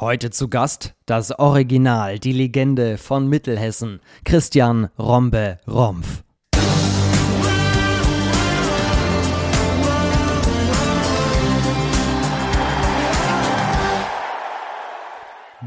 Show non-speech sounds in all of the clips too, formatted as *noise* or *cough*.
Heute zu Gast das Original, die Legende von Mittelhessen, Christian Rombe Rompf.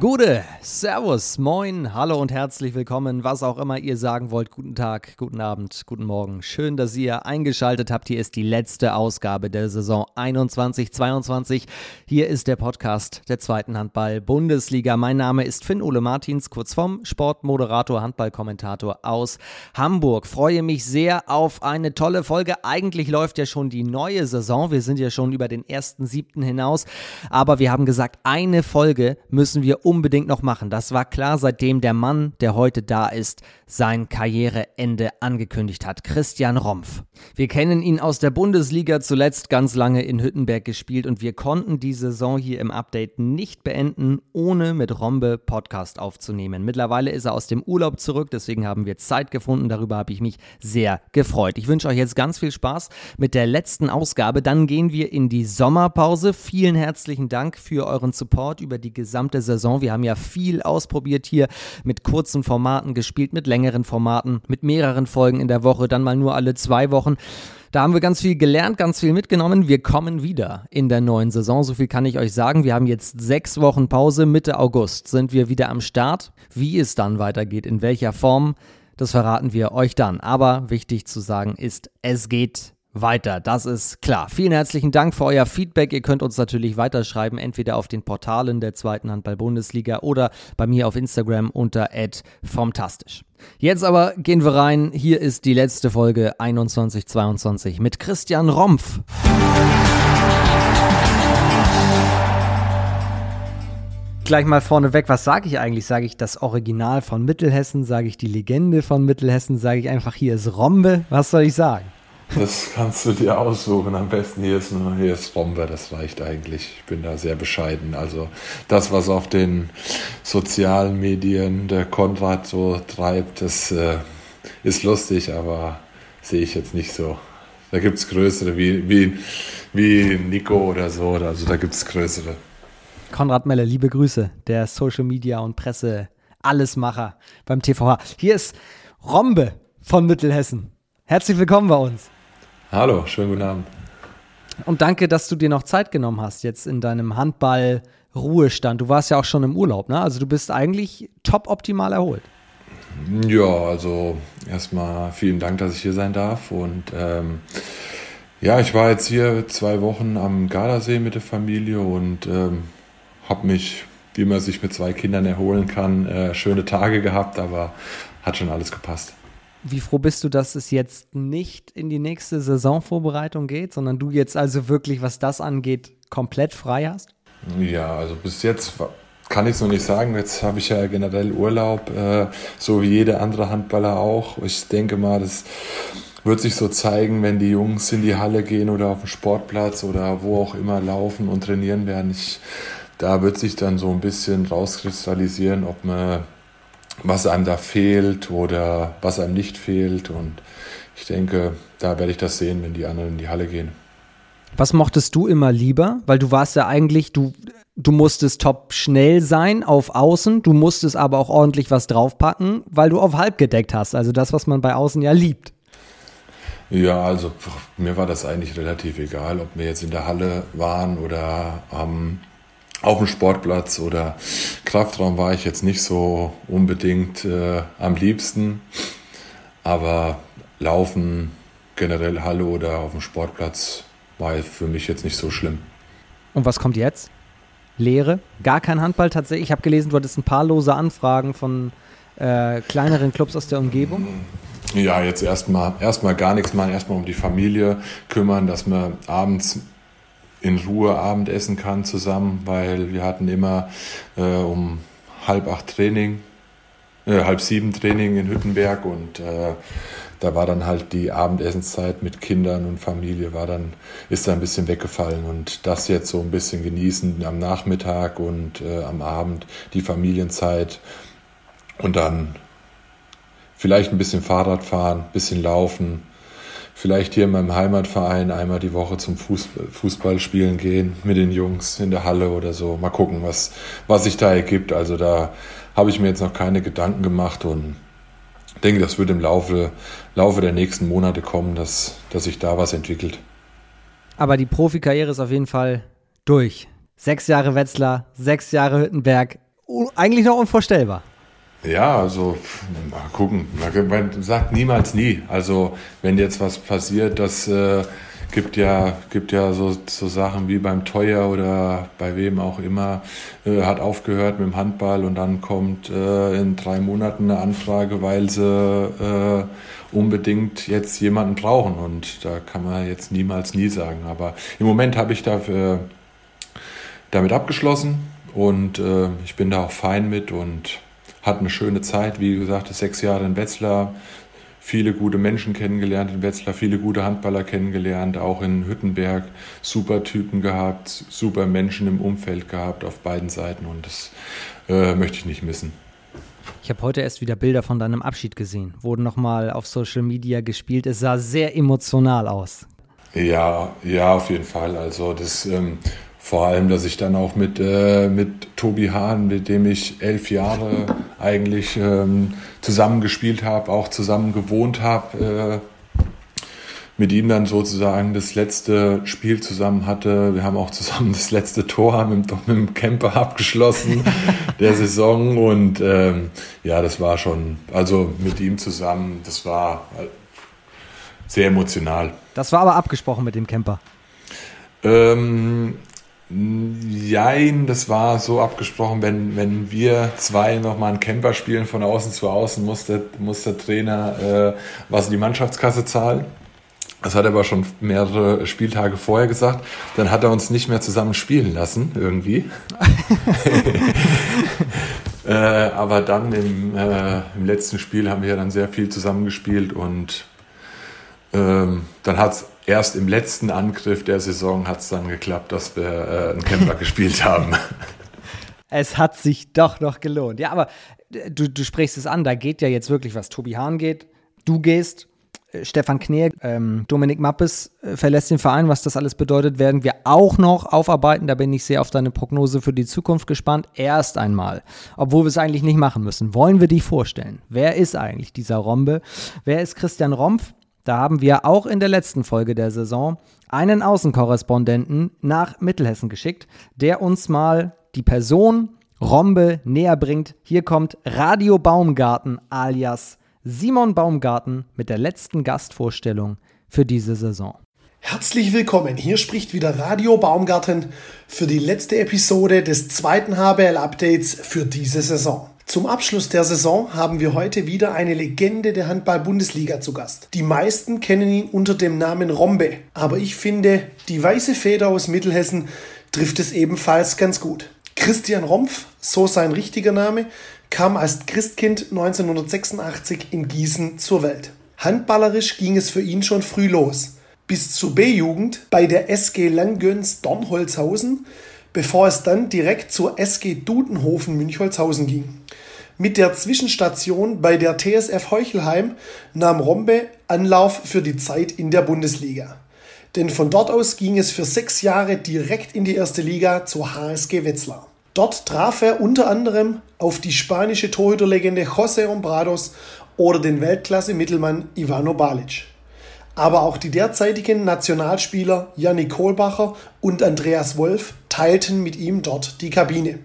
Gute, Servus, Moin, Hallo und herzlich willkommen, was auch immer ihr sagen wollt. Guten Tag, guten Abend, guten Morgen. Schön, dass ihr eingeschaltet habt. Hier ist die letzte Ausgabe der Saison 21-22. Hier ist der Podcast der zweiten Handball-Bundesliga. Mein Name ist Finn-Ole Martins, kurz vom Sportmoderator, Handballkommentator aus Hamburg. Freue mich sehr auf eine tolle Folge. Eigentlich läuft ja schon die neue Saison. Wir sind ja schon über den ersten siebten hinaus. Aber wir haben gesagt, eine Folge müssen wir unbedingt noch machen. Das war klar, seitdem der Mann, der heute da ist, sein Karriereende angekündigt hat. Christian Rompf. Wir kennen ihn aus der Bundesliga, zuletzt ganz lange in Hüttenberg gespielt und wir konnten die Saison hier im Update nicht beenden, ohne mit Rombe Podcast aufzunehmen. Mittlerweile ist er aus dem Urlaub zurück, deswegen haben wir Zeit gefunden. Darüber habe ich mich sehr gefreut. Ich wünsche euch jetzt ganz viel Spaß mit der letzten Ausgabe. Dann gehen wir in die Sommerpause. Vielen herzlichen Dank für euren Support über die gesamte Saison. Saison. Wir haben ja viel ausprobiert hier mit kurzen Formaten gespielt, mit längeren Formaten, mit mehreren Folgen in der Woche, dann mal nur alle zwei Wochen. Da haben wir ganz viel gelernt, ganz viel mitgenommen. Wir kommen wieder in der neuen Saison. So viel kann ich euch sagen. Wir haben jetzt sechs Wochen Pause. Mitte August sind wir wieder am Start. Wie es dann weitergeht, in welcher Form, das verraten wir euch dann. Aber wichtig zu sagen ist, es geht weiter. Das ist klar. Vielen herzlichen Dank für euer Feedback. Ihr könnt uns natürlich weiterschreiben, entweder auf den Portalen der zweiten Handball-Bundesliga oder bei mir auf Instagram unter @formtastisch. Jetzt aber gehen wir rein. Hier ist die letzte Folge 2122 mit Christian Rompf. Gleich mal vorneweg, was sage ich eigentlich? Sage ich das Original von Mittelhessen? Sage ich die Legende von Mittelhessen? Sage ich einfach, hier ist Rombe? Was soll ich sagen? Das kannst du dir aussuchen. Am besten hier ist, nur, hier ist Rombe, das reicht eigentlich. Ich bin da sehr bescheiden. Also das, was auf den sozialen Medien der Konrad so treibt, das äh, ist lustig, aber sehe ich jetzt nicht so. Da gibt es größere wie, wie, wie Nico oder so. Also da gibt es größere. Konrad Melle, liebe Grüße, der Social Media und Presse Allesmacher beim TVH. Hier ist Rombe von Mittelhessen. Herzlich willkommen bei uns. Hallo, schönen guten Abend. Und danke, dass du dir noch Zeit genommen hast jetzt in deinem Handball-Ruhestand. Du warst ja auch schon im Urlaub, ne? Also du bist eigentlich top optimal erholt. Ja, also erstmal vielen Dank, dass ich hier sein darf. Und ähm, ja, ich war jetzt hier zwei Wochen am Gardasee mit der Familie und ähm, habe mich, wie man sich mit zwei Kindern erholen kann, äh, schöne Tage gehabt, aber hat schon alles gepasst. Wie froh bist du, dass es jetzt nicht in die nächste Saisonvorbereitung geht, sondern du jetzt also wirklich, was das angeht, komplett frei hast? Ja, also bis jetzt kann ich es noch nicht sagen. Jetzt habe ich ja generell Urlaub, äh, so wie jeder andere Handballer auch. Ich denke mal, das wird sich so zeigen, wenn die Jungs in die Halle gehen oder auf den Sportplatz oder wo auch immer laufen und trainieren werden. Ich, da wird sich dann so ein bisschen rauskristallisieren, ob man was einem da fehlt oder was einem nicht fehlt. Und ich denke, da werde ich das sehen, wenn die anderen in die Halle gehen. Was mochtest du immer lieber? Weil du warst ja eigentlich, du, du musstest top schnell sein auf Außen, du musstest aber auch ordentlich was draufpacken, weil du auf halb gedeckt hast. Also das, was man bei Außen ja liebt. Ja, also mir war das eigentlich relativ egal, ob wir jetzt in der Halle waren oder am auf dem Sportplatz oder Kraftraum war ich jetzt nicht so unbedingt äh, am liebsten. Aber Laufen, generell Halle oder auf dem Sportplatz war für mich jetzt nicht so schlimm. Und was kommt jetzt? Lehre? Gar kein Handball tatsächlich? Ich habe gelesen, du hattest ein paar lose Anfragen von äh, kleineren Clubs aus der Umgebung. Ja, jetzt erstmal erstmal gar nichts machen, erstmal um die Familie kümmern, dass wir abends in Ruhe Abendessen kann zusammen, weil wir hatten immer äh, um halb acht Training, äh, halb sieben Training in Hüttenberg und äh, da war dann halt die Abendessenszeit mit Kindern und Familie war dann ist da ein bisschen weggefallen und das jetzt so ein bisschen genießen am Nachmittag und äh, am Abend die Familienzeit und dann vielleicht ein bisschen Fahrrad fahren, bisschen laufen, vielleicht hier in meinem Heimatverein einmal die Woche zum Fußball spielen gehen mit den Jungs in der Halle oder so. Mal gucken, was, was sich da ergibt. Also da habe ich mir jetzt noch keine Gedanken gemacht und denke, das wird im Laufe, Laufe der nächsten Monate kommen, dass, dass sich da was entwickelt. Aber die Profikarriere ist auf jeden Fall durch. Sechs Jahre Wetzlar, sechs Jahre Hüttenberg. Eigentlich noch unvorstellbar. Ja, also mal gucken. Man sagt niemals nie. Also wenn jetzt was passiert, das äh, gibt ja gibt ja so, so Sachen wie beim Teuer oder bei wem auch immer äh, hat aufgehört mit dem Handball und dann kommt äh, in drei Monaten eine Anfrage, weil sie äh, unbedingt jetzt jemanden brauchen und da kann man jetzt niemals nie sagen. Aber im Moment habe ich dafür damit abgeschlossen und äh, ich bin da auch fein mit und hatte eine schöne Zeit, wie gesagt, sechs Jahre in Wetzlar, viele gute Menschen kennengelernt in Wetzlar, viele gute Handballer kennengelernt, auch in Hüttenberg, super Typen gehabt, super Menschen im Umfeld gehabt auf beiden Seiten und das äh, möchte ich nicht missen. Ich habe heute erst wieder Bilder von deinem Abschied gesehen, wurden nochmal auf Social Media gespielt. Es sah sehr emotional aus. Ja, ja, auf jeden Fall. Also das ähm, vor allem, dass ich dann auch mit, äh, mit Tobi Hahn, mit dem ich elf Jahre eigentlich ähm, zusammen gespielt habe, auch zusammen gewohnt habe, äh, mit ihm dann sozusagen das letzte Spiel zusammen hatte. Wir haben auch zusammen das letzte Tor mit, mit dem Camper abgeschlossen *laughs* der Saison und ähm, ja, das war schon, also mit ihm zusammen, das war sehr emotional. Das war aber abgesprochen mit dem Camper. Ähm, Jein, das war so abgesprochen, wenn, wenn wir zwei nochmal einen Camper spielen von außen zu außen, muss der, muss der Trainer äh, was in die Mannschaftskasse zahlen. Das hat er aber schon mehrere Spieltage vorher gesagt. Dann hat er uns nicht mehr zusammen spielen lassen, irgendwie. *laughs* äh, aber dann im, äh, im letzten Spiel haben wir dann sehr viel zusammengespielt und ähm, dann hat es erst im letzten Angriff der Saison hat's dann geklappt, dass wir äh, einen Camper *laughs* gespielt haben. Es hat sich doch noch gelohnt. Ja, aber äh, du, du sprichst es an, da geht ja jetzt wirklich was. Tobi Hahn geht, du gehst, äh, Stefan Kneer, ähm, Dominik Mappes äh, verlässt den Verein. Was das alles bedeutet, werden wir auch noch aufarbeiten. Da bin ich sehr auf deine Prognose für die Zukunft gespannt. Erst einmal, obwohl wir es eigentlich nicht machen müssen, wollen wir dich vorstellen. Wer ist eigentlich dieser Rombe? Wer ist Christian Rompf? Da haben wir auch in der letzten Folge der Saison einen Außenkorrespondenten nach Mittelhessen geschickt, der uns mal die Person Rombe näher bringt. Hier kommt Radio Baumgarten alias Simon Baumgarten mit der letzten Gastvorstellung für diese Saison. Herzlich willkommen. Hier spricht wieder Radio Baumgarten für die letzte Episode des zweiten HBL Updates für diese Saison. Zum Abschluss der Saison haben wir heute wieder eine Legende der Handball-Bundesliga zu Gast. Die meisten kennen ihn unter dem Namen Rombe, aber ich finde, die weiße Feder aus Mittelhessen trifft es ebenfalls ganz gut. Christian Rompf, so sein richtiger Name, kam als Christkind 1986 in Gießen zur Welt. Handballerisch ging es für ihn schon früh los. Bis zur B-Jugend bei der SG Langgöns Dornholzhausen, bevor es dann direkt zur SG Dudenhofen Münchholzhausen ging. Mit der Zwischenstation bei der TSF Heuchelheim nahm Rombe Anlauf für die Zeit in der Bundesliga. Denn von dort aus ging es für sechs Jahre direkt in die erste Liga zur HSG Wetzlar. Dort traf er unter anderem auf die spanische Torhüterlegende José Ombrados oder den Weltklasse-Mittelmann Ivano Balic. Aber auch die derzeitigen Nationalspieler Jannik Kohlbacher und Andreas Wolf teilten mit ihm dort die Kabine.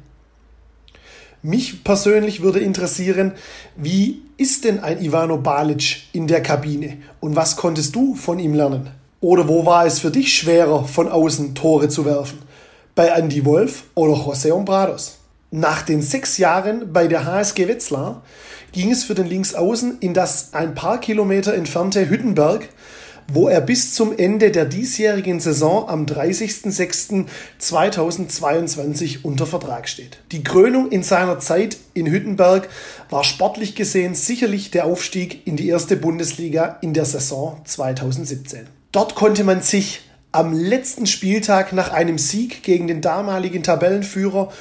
Mich persönlich würde interessieren, wie ist denn ein Ivano Balic in der Kabine und was konntest du von ihm lernen? Oder wo war es für dich schwerer, von außen Tore zu werfen? Bei Andy Wolf oder José Ombrados? Nach den sechs Jahren bei der HSG Wetzlar ging es für den Linksaußen in das ein paar Kilometer entfernte Hüttenberg wo er bis zum Ende der diesjährigen Saison am 30.06.2022 unter Vertrag steht. Die Krönung in seiner Zeit in Hüttenberg war sportlich gesehen sicherlich der Aufstieg in die erste Bundesliga in der Saison 2017. Dort konnte man sich am letzten Spieltag nach einem Sieg gegen den damaligen Tabellenführer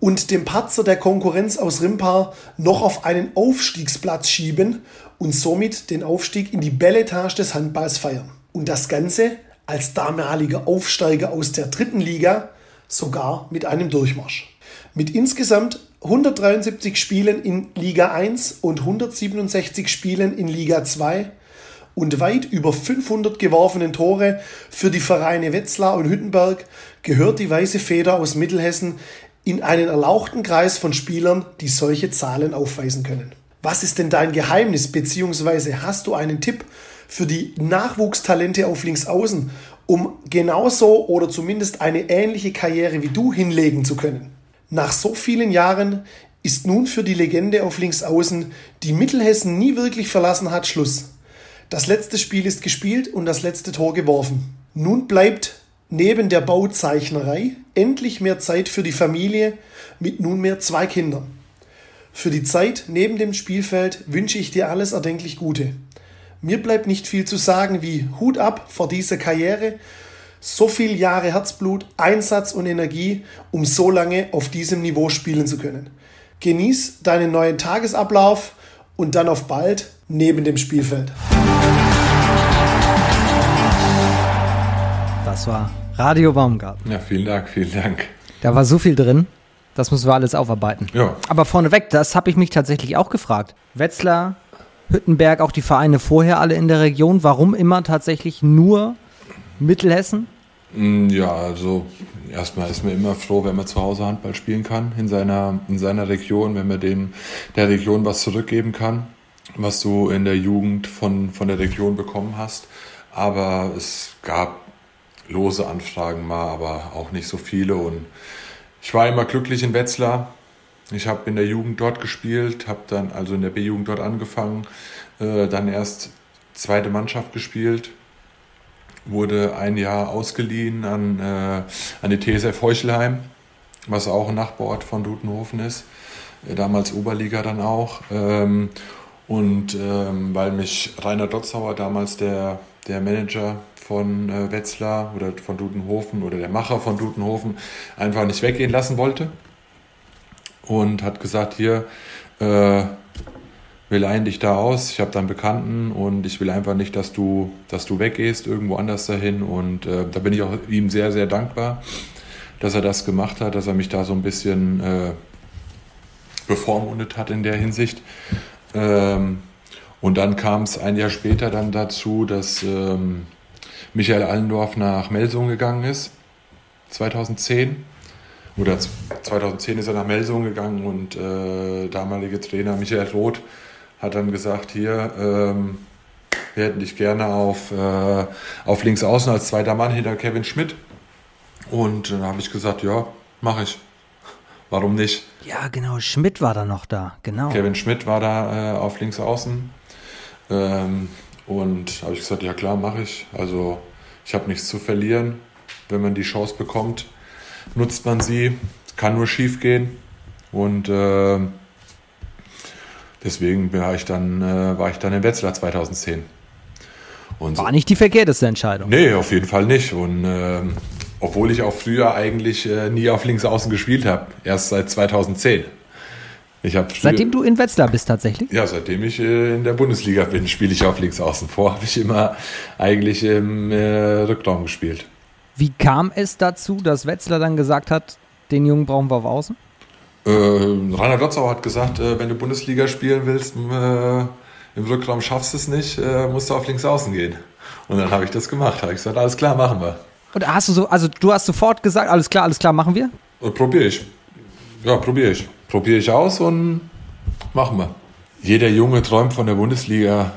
und dem Patzer der Konkurrenz aus Rimpar noch auf einen Aufstiegsplatz schieben und somit den Aufstieg in die Belletage des Handballs feiern. Und das Ganze als damaliger Aufsteiger aus der dritten Liga sogar mit einem Durchmarsch. Mit insgesamt 173 Spielen in Liga 1 und 167 Spielen in Liga 2 und weit über 500 geworfenen Tore für die Vereine Wetzlar und Hüttenberg gehört die Weiße Feder aus Mittelhessen in einen erlauchten Kreis von Spielern, die solche Zahlen aufweisen können. Was ist denn dein Geheimnis, beziehungsweise hast du einen Tipp für die Nachwuchstalente auf Linksaußen, um genauso oder zumindest eine ähnliche Karriere wie du hinlegen zu können? Nach so vielen Jahren ist nun für die Legende auf Linksaußen, die Mittelhessen nie wirklich verlassen hat, Schluss. Das letzte Spiel ist gespielt und das letzte Tor geworfen. Nun bleibt neben der Bauzeichnerei endlich mehr Zeit für die Familie mit nunmehr zwei Kindern. Für die Zeit neben dem Spielfeld wünsche ich dir alles erdenklich Gute. Mir bleibt nicht viel zu sagen wie Hut ab vor dieser Karriere, so viele Jahre Herzblut, Einsatz und Energie, um so lange auf diesem Niveau spielen zu können. Genieß deinen neuen Tagesablauf und dann auf bald neben dem Spielfeld. Das war Radio Baumgarten. Ja, vielen Dank, vielen Dank. Da war so viel drin. Das müssen wir alles aufarbeiten. Ja. Aber vorneweg, das habe ich mich tatsächlich auch gefragt. Wetzlar, Hüttenberg, auch die Vereine vorher alle in der Region. Warum immer tatsächlich nur Mittelhessen? Mm, Ja, also erstmal ist man immer froh, wenn man zu Hause Handball spielen kann in seiner, in seiner Region, wenn man dem, der Region was zurückgeben kann, was du in der Jugend von, von der Region bekommen hast. Aber es gab lose Anfragen mal, aber auch nicht so viele. Und ich war immer glücklich in Wetzlar. Ich habe in der Jugend dort gespielt, habe dann also in der B-Jugend dort angefangen, äh, dann erst zweite Mannschaft gespielt, wurde ein Jahr ausgeliehen an, äh, an die TSF Heuchelheim, was auch ein Nachbarort von Dutenhofen ist, äh, damals Oberliga dann auch. Ähm, und ähm, weil mich Rainer Dotzauer, damals der, der Manager von äh, Wetzlar oder von Dudenhofen oder der Macher von Dudenhofen, einfach nicht weggehen lassen wollte und hat gesagt, hier, äh, wir leihen dich da aus. Ich habe da einen Bekannten und ich will einfach nicht, dass du, dass du weggehst, irgendwo anders dahin. Und äh, da bin ich auch ihm sehr, sehr dankbar, dass er das gemacht hat, dass er mich da so ein bisschen äh, bevormundet hat in der Hinsicht. Ähm, und dann kam es ein Jahr später dann dazu, dass ähm, Michael Allendorf nach Melsungen gegangen ist, 2010 oder 2010 ist er nach Melsungen gegangen und äh, damalige Trainer Michael Roth hat dann gesagt, hier, ähm, wir hätten dich gerne auf, äh, auf links außen als zweiter Mann hinter Kevin Schmidt. Und dann habe ich gesagt, ja, mache ich. Warum nicht? Ja, genau. Schmidt war da noch da. Genau. Kevin Schmidt war da äh, auf links außen. Ähm, und habe ich gesagt, ja klar, mache ich. Also ich habe nichts zu verlieren. Wenn man die Chance bekommt, nutzt man sie. Kann nur schief gehen. Und äh, deswegen war ich, dann, äh, war ich dann in Wetzlar 2010. Und War nicht die verkehrteste Entscheidung. Nee, auf jeden Fall nicht. Und ähm, obwohl ich auch früher eigentlich äh, nie auf links außen gespielt habe, erst seit 2010. Früher, Seitdem du in Wetzlar bist tatsächlich? ja, seitdem ich äh, in der Bundesliga bin, spiele ich auf links außen. Vor *laughs* habe ich immer eigentlich im äh, Rückraum gespielt. Wie kam es dazu, dass Wetzlar dann gesagt hat, den Jungen brauchen wir auf Außen? Äh, Rainer Dotzauer hat gesagt, äh, wenn du Bundesliga spielen willst, im Rückraum schaffst du es nicht, musst du auf links außen gehen. Und dann habe ich das gemacht. Habe ich gesagt, alles klar, machen wir. Und hast du so, also du hast sofort gesagt, alles klar, alles klar, machen wir? Probiere ich. Ja, probiere ich. Probiere ich aus und machen wir. Jeder Junge träumt von der Bundesliga.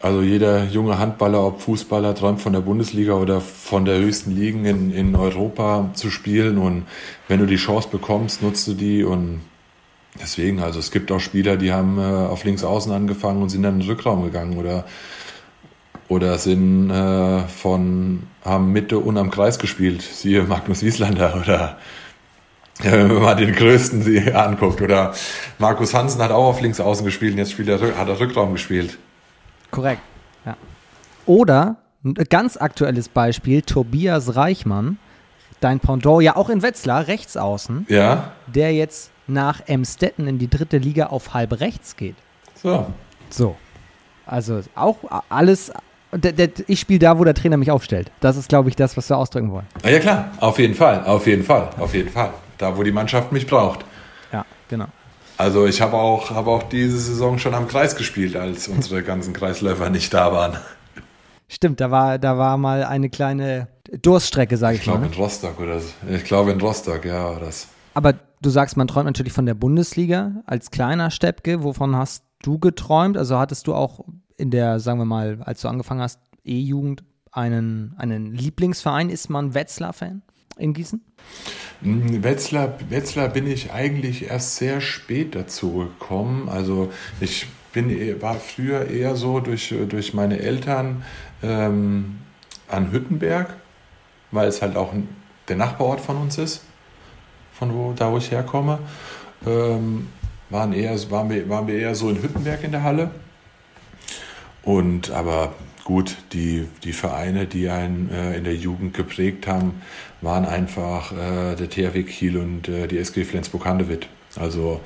Also jeder junge Handballer, ob Fußballer, träumt von der Bundesliga oder von der höchsten Ligen in, in Europa zu spielen. Und wenn du die Chance bekommst, nutzt du die. Und deswegen, also es gibt auch Spieler, die haben äh, auf links außen angefangen und sind dann in den Rückraum gegangen oder oder sind äh, von haben Mitte und am Kreis gespielt, siehe Magnus Wieslander oder *laughs* wenn man den größten sie anguckt oder Markus Hansen hat auch auf links außen gespielt und jetzt spielt er, hat er Rückraum gespielt. Korrekt. Ja. Oder ein ganz aktuelles Beispiel, Tobias Reichmann, dein Pendant, ja auch in Wetzlar, rechts außen, Ja, der jetzt nach Emstetten in die dritte Liga auf halb rechts geht. so. So. Also auch alles. Ich spiele da, wo der Trainer mich aufstellt. Das ist, glaube ich, das, was wir ausdrücken wollen. Ah, ja klar, auf jeden Fall, auf jeden Fall, auf jeden Fall. Da, wo die Mannschaft mich braucht. Ja, genau. Also ich habe auch, habe auch diese Saison schon am Kreis gespielt, als unsere ganzen Kreisläufer nicht da waren. Stimmt, da war, da war mal eine kleine Durststrecke, sage ich, Ich mal. glaube Ne? in Rostock oder so. Ich glaube in Rostock, ja, war das. Aber du sagst, man träumt natürlich von der Bundesliga als kleiner Steppke. Wovon hast du geträumt? Also hattest du auch in der, sagen wir mal, als du angefangen hast, E-Jugend, einen, einen Lieblingsverein? Ist man Wetzlar-Fan in Gießen? Hm, Wetzlar, Wetzlar bin ich eigentlich erst sehr spät dazu gekommen. Also ich bin, eh- war früher eher so durch, durch meine Eltern ähm, an Hüttenberg, weil es halt auch der Nachbarort von uns ist, von wo, da wo ich herkomme. Ähm, waren, eher, waren, wir, waren wir eher so in Hüttenberg in der Halle. Und aber gut, die, die Vereine, die einen äh, in der Jugend geprägt haben, waren einfach äh, der THW Kiel und äh, die SG Flensburg-Handewitt. Also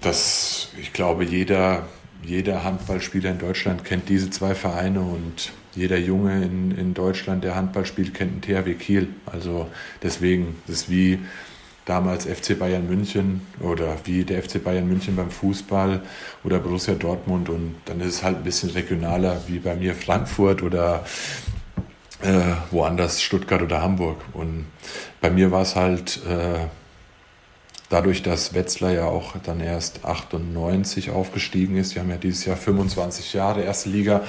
das, ich glaube, jeder, jeder Handballspieler in Deutschland kennt diese zwei Vereine und jeder Junge in, in Deutschland, der Handball spielt, kennt den THW Kiel. Also deswegen, das ist wie damals FC Bayern München oder wie der FC Bayern München beim Fußball oder Borussia Dortmund und dann ist es halt ein bisschen regionaler wie bei mir Frankfurt oder äh, woanders Stuttgart oder Hamburg. Und bei mir war es halt äh, dadurch, dass Wetzlar ja auch dann erst 98 aufgestiegen ist, die haben ja dieses Jahr 25 Jahre erste Liga,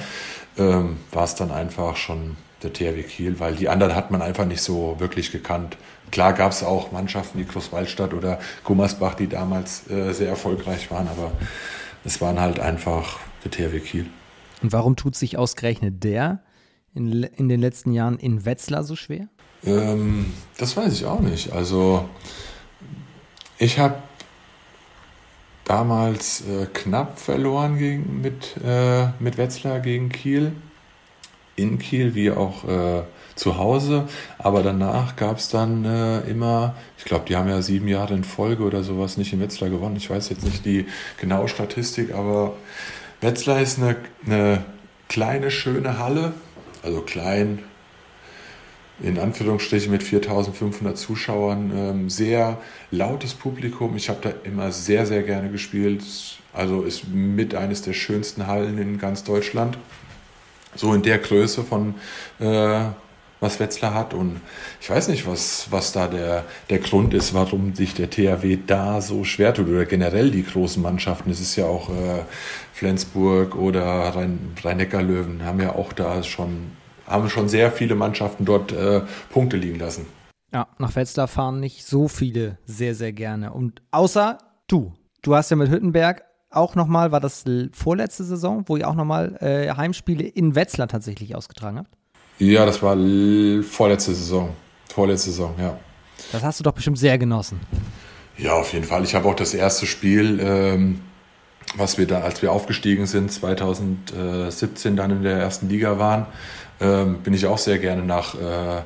ähm, war es dann einfach schon der THW Kiel, weil die anderen hat man einfach nicht so wirklich gekannt. Klar gab es auch Mannschaften wie Großwaldstadt oder Gummersbach, die damals äh, sehr erfolgreich waren, aber es waren halt einfach der THW Kiel. Und warum tut sich ausgerechnet der in, in den letzten Jahren in Wetzlar so schwer? Ähm, das weiß ich auch nicht. Also ich habe damals äh, knapp verloren gegen, mit, äh, mit Wetzlar gegen Kiel. In Kiel wie auch äh, zu Hause. Aber danach gab es dann äh, immer, ich glaube, die haben ja sieben Jahre in Folge oder sowas nicht in Wetzlar gewonnen. Ich weiß jetzt nicht die genaue Statistik, aber Wetzlar ist eine, eine kleine, schöne Halle. Also klein, in Anführungsstrichen mit 4500 Zuschauern, ähm, sehr lautes Publikum. Ich habe da immer sehr, sehr gerne gespielt. Also ist mit eines der schönsten Hallen in ganz Deutschland. So in der Größe von äh, was Wetzlar hat. Und ich weiß nicht, was, was da der, der Grund ist, warum sich der THW da so schwer tut oder generell die großen Mannschaften. Es ist ja auch äh, Flensburg oder Rhein- Rhein-Neckar-Löwen haben ja auch da schon, haben schon sehr viele Mannschaften dort äh, Punkte liegen lassen. Ja, nach Wetzlar fahren nicht so viele sehr, sehr gerne. Und außer du. Du hast ja mit Hüttenberg auch nochmal, war das vorletzte Saison, wo ihr auch nochmal äh, Heimspiele in Wetzlar tatsächlich ausgetragen habt? Ja, das war vorletzte Saison. Vorletzte Saison, ja. Das hast du doch bestimmt sehr genossen. Ja, auf jeden Fall. Ich habe auch das erste Spiel, ähm, was wir da, als wir aufgestiegen sind, 2017 dann in der ersten Liga waren, ähm, bin ich auch sehr gerne nach, äh,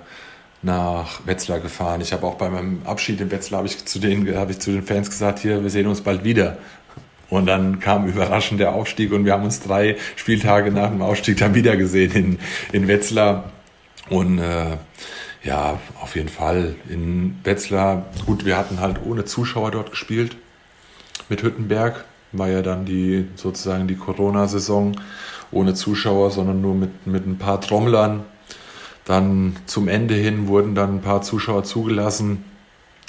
nach Wetzlar gefahren. Ich habe auch bei meinem Abschied in Wetzlar habe ich zu den, habe ich zu den Fans gesagt, hier, wir sehen uns bald wieder. Und dann kam überraschend der Aufstieg und wir haben uns drei Spieltage nach dem Aufstieg dann wieder gesehen in, in Wetzlar. Und äh, ja, auf jeden Fall in Wetzlar. Gut, wir hatten halt ohne Zuschauer dort gespielt. Mit Hüttenberg war ja dann die sozusagen die Corona-Saison ohne Zuschauer, sondern nur mit, mit ein paar Trommlern. Dann zum Ende hin wurden dann ein paar Zuschauer zugelassen.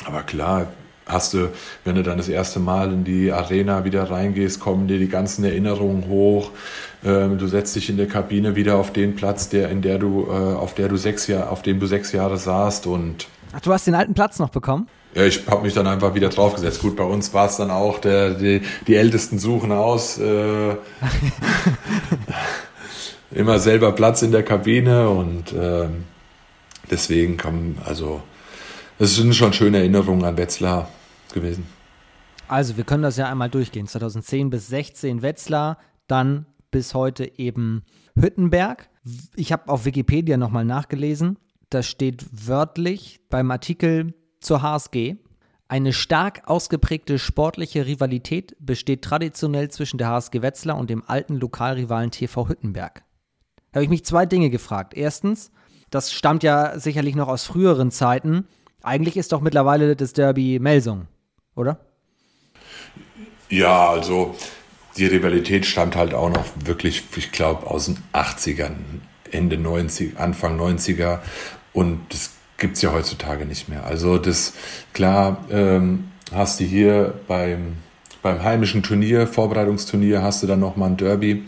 Aber klar, hast du, wenn du dann das erste Mal in die Arena wieder reingehst, kommen dir die ganzen Erinnerungen hoch. Ähm, du setzt dich in der Kabine wieder auf den Platz, der, in der du, äh, auf der du sechs Jahre, auf dem du sechs Jahre saßt und Ach, du hast den alten Platz noch bekommen? ja, ich habe mich dann einfach wieder draufgesetzt. Gut, bei uns war es dann auch, der, die, die Ältesten suchen aus. Äh, *laughs* immer selber Platz in der Kabine und ähm, deswegen kam, also, es sind schon schöne Erinnerungen an Wetzlar gewesen. Also, wir können das ja einmal durchgehen. 2010 bis 16 Wetzlar, dann bis heute eben Hüttenberg. Ich habe auf Wikipedia nochmal nachgelesen. da steht wörtlich beim Artikel zur HSG, eine stark ausgeprägte sportliche Rivalität besteht traditionell zwischen der HSG Wetzlar und dem alten Lokalrivalen TV Hüttenberg. Da habe ich mich zwei Dinge gefragt. Erstens, das stammt ja sicherlich noch aus früheren Zeiten. Eigentlich ist doch mittlerweile das Derby Melsung, oder? Ja, also die Rivalität stammt halt auch noch wirklich, ich glaube, aus den 80ern, Ende 90, Anfang 90er. Und das gibt es ja heutzutage nicht mehr. Also das, klar, ähm, hast du hier beim, beim heimischen Turnier, Vorbereitungsturnier, hast du dann nochmal ein Derby.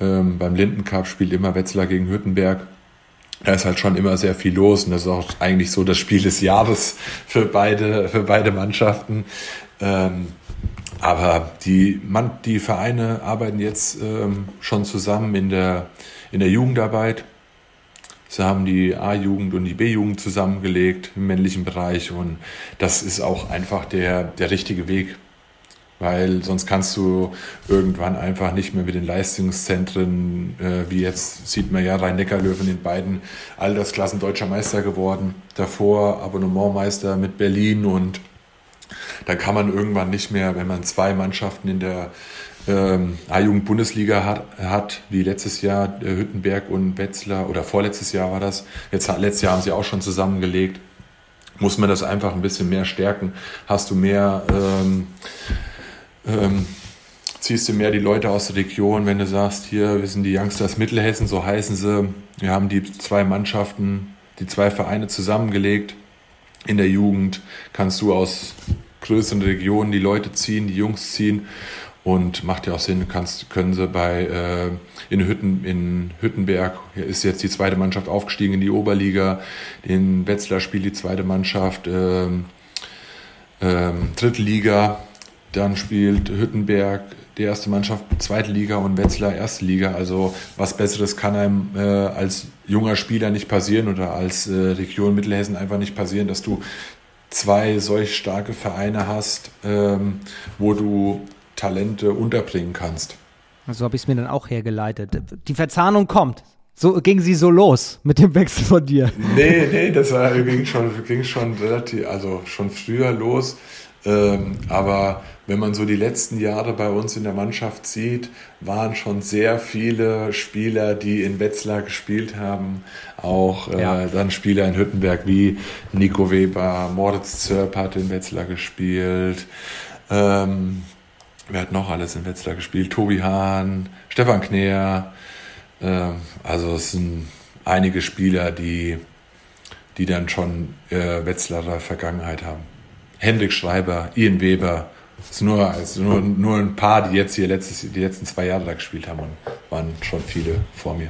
Ähm, beim Linden Cup spielt immer Wetzlar gegen Hüttenberg. Da ist halt schon immer sehr viel los und das ist auch eigentlich so das Spiel des Jahres für beide, für beide Mannschaften. Ähm, aber die, man, die Vereine arbeiten jetzt ähm, schon zusammen in der, in der Jugendarbeit. Sie haben die A-Jugend und die B-Jugend zusammengelegt im männlichen Bereich und das ist auch einfach der, der richtige Weg. Weil sonst kannst du irgendwann einfach nicht mehr mit den Leistungszentren, äh, wie jetzt sieht man ja Rhein-Neckar-Löwen in beiden Altersklassen deutscher Meister geworden. Davor Abonnementmeister mit Berlin und dann kann man irgendwann nicht mehr, wenn man zwei Mannschaften in der ähm, A-Jugend-Bundesliga hat, hat, wie letztes Jahr äh, Hüttenberg und Wetzlar, oder vorletztes Jahr war das, jetzt letztes Jahr haben sie auch schon zusammengelegt, muss man das einfach ein bisschen mehr stärken. Hast du mehr, ähm, ähm, ziehst du mehr die Leute aus der Region, wenn du sagst, hier, wir sind die Youngsters Mittelhessen, so heißen sie, wir haben die zwei Mannschaften, die zwei Vereine zusammengelegt. In der Jugend. Kannst du aus größeren Regionen die Leute ziehen, die Jungs ziehen. Und macht ja auch Sinn, kannst, können sie bei äh, in, Hütten, in Hüttenberg, ist jetzt die zweite Mannschaft aufgestiegen in die Oberliga, in Wetzlar spielt die zweite Mannschaft ähm, ähm, dritte Liga, dann spielt Hüttenberg die erste Mannschaft zweite Liga und Wetzlar erste Liga. Also was Besseres kann einem äh, als junger Spieler nicht passieren oder als äh, Region Mittelhessen einfach nicht passieren, dass du zwei solch starke Vereine hast, ähm, wo du Talente unterbringen kannst. So habe ich es mir dann auch hergeleitet. Die Verzahnung kommt. So ging sie so los mit dem Wechsel von dir. Nee, nee, das war, ging, schon, ging schon relativ, also schon früher los. Ähm, aber wenn man so die letzten Jahre bei uns in der Mannschaft sieht, waren schon sehr viele Spieler, die in Wetzlar gespielt haben. Auch äh, ja. dann Spieler in Hüttenberg wie Nico Weber, Moritz Zörp hat in Wetzlar gespielt. Ähm, wer hat noch alles in Wetzlar gespielt? Tobi Hahn, Stefan Kneer. Äh, also es sind einige Spieler, die, die dann schon äh, Wetzlarer Vergangenheit haben. Hendrik Schreiber, Ian Weber, sind nur, also nur, nur ein paar, die jetzt hier letztes, die letzten zwei Jahre da gespielt haben und waren schon viele vor mir.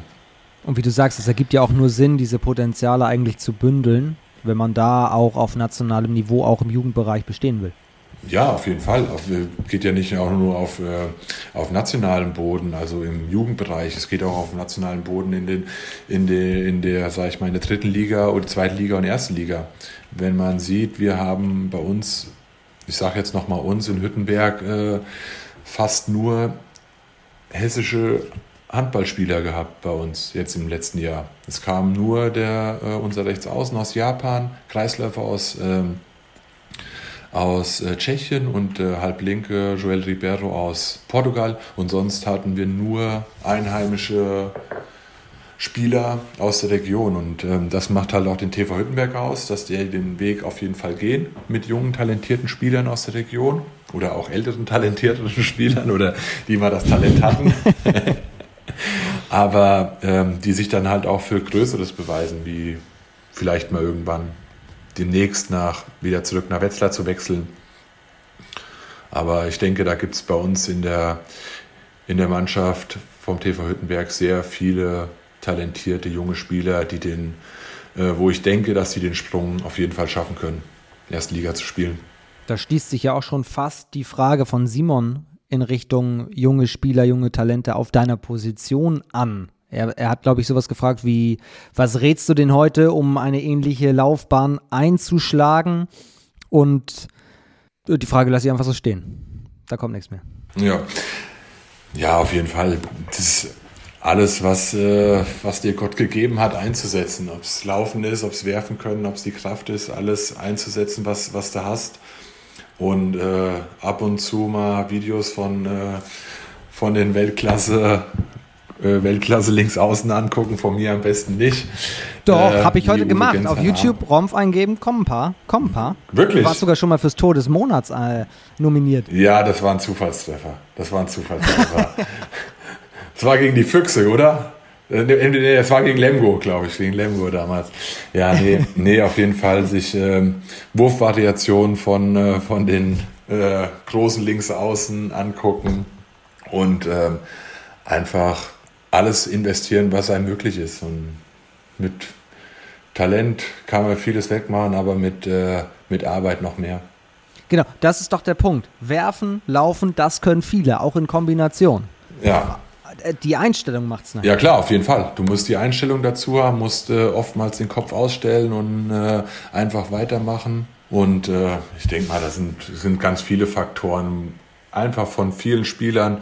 Und wie du sagst, es ergibt ja auch nur Sinn, diese Potenziale eigentlich zu bündeln, wenn man da auch auf nationalem Niveau, auch im Jugendbereich bestehen will. Ja, auf jeden Fall. Auf, geht ja nicht auch nur auf, äh, auf nationalem Boden, also im Jugendbereich. Es geht auch auf nationalem Boden in, den, in, der, in der, sag ich mal, in der dritten Liga oder zweiten Liga und ersten Liga. Wenn man sieht, wir haben bei uns, ich sage jetzt nochmal uns in Hüttenberg, äh, fast nur hessische Handballspieler gehabt bei uns jetzt im letzten Jahr. Es kam nur der, äh, unser Rechtsaußen aus Japan, Kreisläufer aus ähm, aus äh, Tschechien und äh, halblinke Joel Ribeiro aus Portugal. Und sonst hatten wir nur einheimische Spieler aus der Region. Und ähm, das macht halt auch den TV Hüttenberg aus, dass die den Weg auf jeden Fall gehen mit jungen, talentierten Spielern aus der Region oder auch älteren, talentierten *laughs* Spielern oder die mal das Talent hatten. *laughs* Aber ähm, die sich dann halt auch für Größeres beweisen, wie vielleicht mal irgendwann demnächst nach, wieder zurück nach Wetzlar zu wechseln. Aber ich denke, da gibt es bei uns in der, in der Mannschaft vom TV Hüttenberg sehr viele talentierte junge Spieler, die den, äh, wo ich denke, dass sie den Sprung auf jeden Fall schaffen können, erste Liga zu spielen. Da schließt sich ja auch schon fast die Frage von Simon in Richtung junge Spieler, junge Talente auf deiner Position an. Er, er hat, glaube ich, sowas gefragt wie, was rätst du denn heute, um eine ähnliche Laufbahn einzuschlagen? Und die Frage lasse ich einfach so stehen. Da kommt nichts mehr. Ja, ja auf jeden Fall. Das alles, was, äh, was dir Gott gegeben hat, einzusetzen. Ob es Laufen ist, ob es Werfen können, ob es die Kraft ist, alles einzusetzen, was, was du hast. Und äh, ab und zu mal Videos von, äh, von den Weltklasse, äh, Weltklasse links außen angucken, von mir am besten nicht. Doch, äh, habe ich heute gemacht. Auf YouTube Romf eingeben, kommen ein paar, kommen ein paar. Wirklich? Du warst sogar schon mal fürs Tor des Monats äh, nominiert. Ja, das war ein Zufallstreffer. Das war ein Zufallstreffer. *laughs* Es war gegen die Füchse, oder? Äh, es war gegen Lemgo, glaube ich, gegen Lemgo damals. Ja, nee, *laughs* nee auf jeden Fall sich ähm, Wurfvariationen von, äh, von den äh, großen Linksaußen angucken und ähm, einfach alles investieren, was einem möglich ist. Und mit Talent kann man vieles wegmachen, aber mit, äh, mit Arbeit noch mehr. Genau, das ist doch der Punkt. Werfen, laufen, das können viele, auch in Kombination. Ja. Äh, die Einstellung macht es Ja klar, auf jeden Fall. Du musst die Einstellung dazu haben, musst äh, oftmals den Kopf ausstellen und äh, einfach weitermachen. Und äh, ich denke mal, das sind, sind ganz viele Faktoren. Einfach von vielen Spielern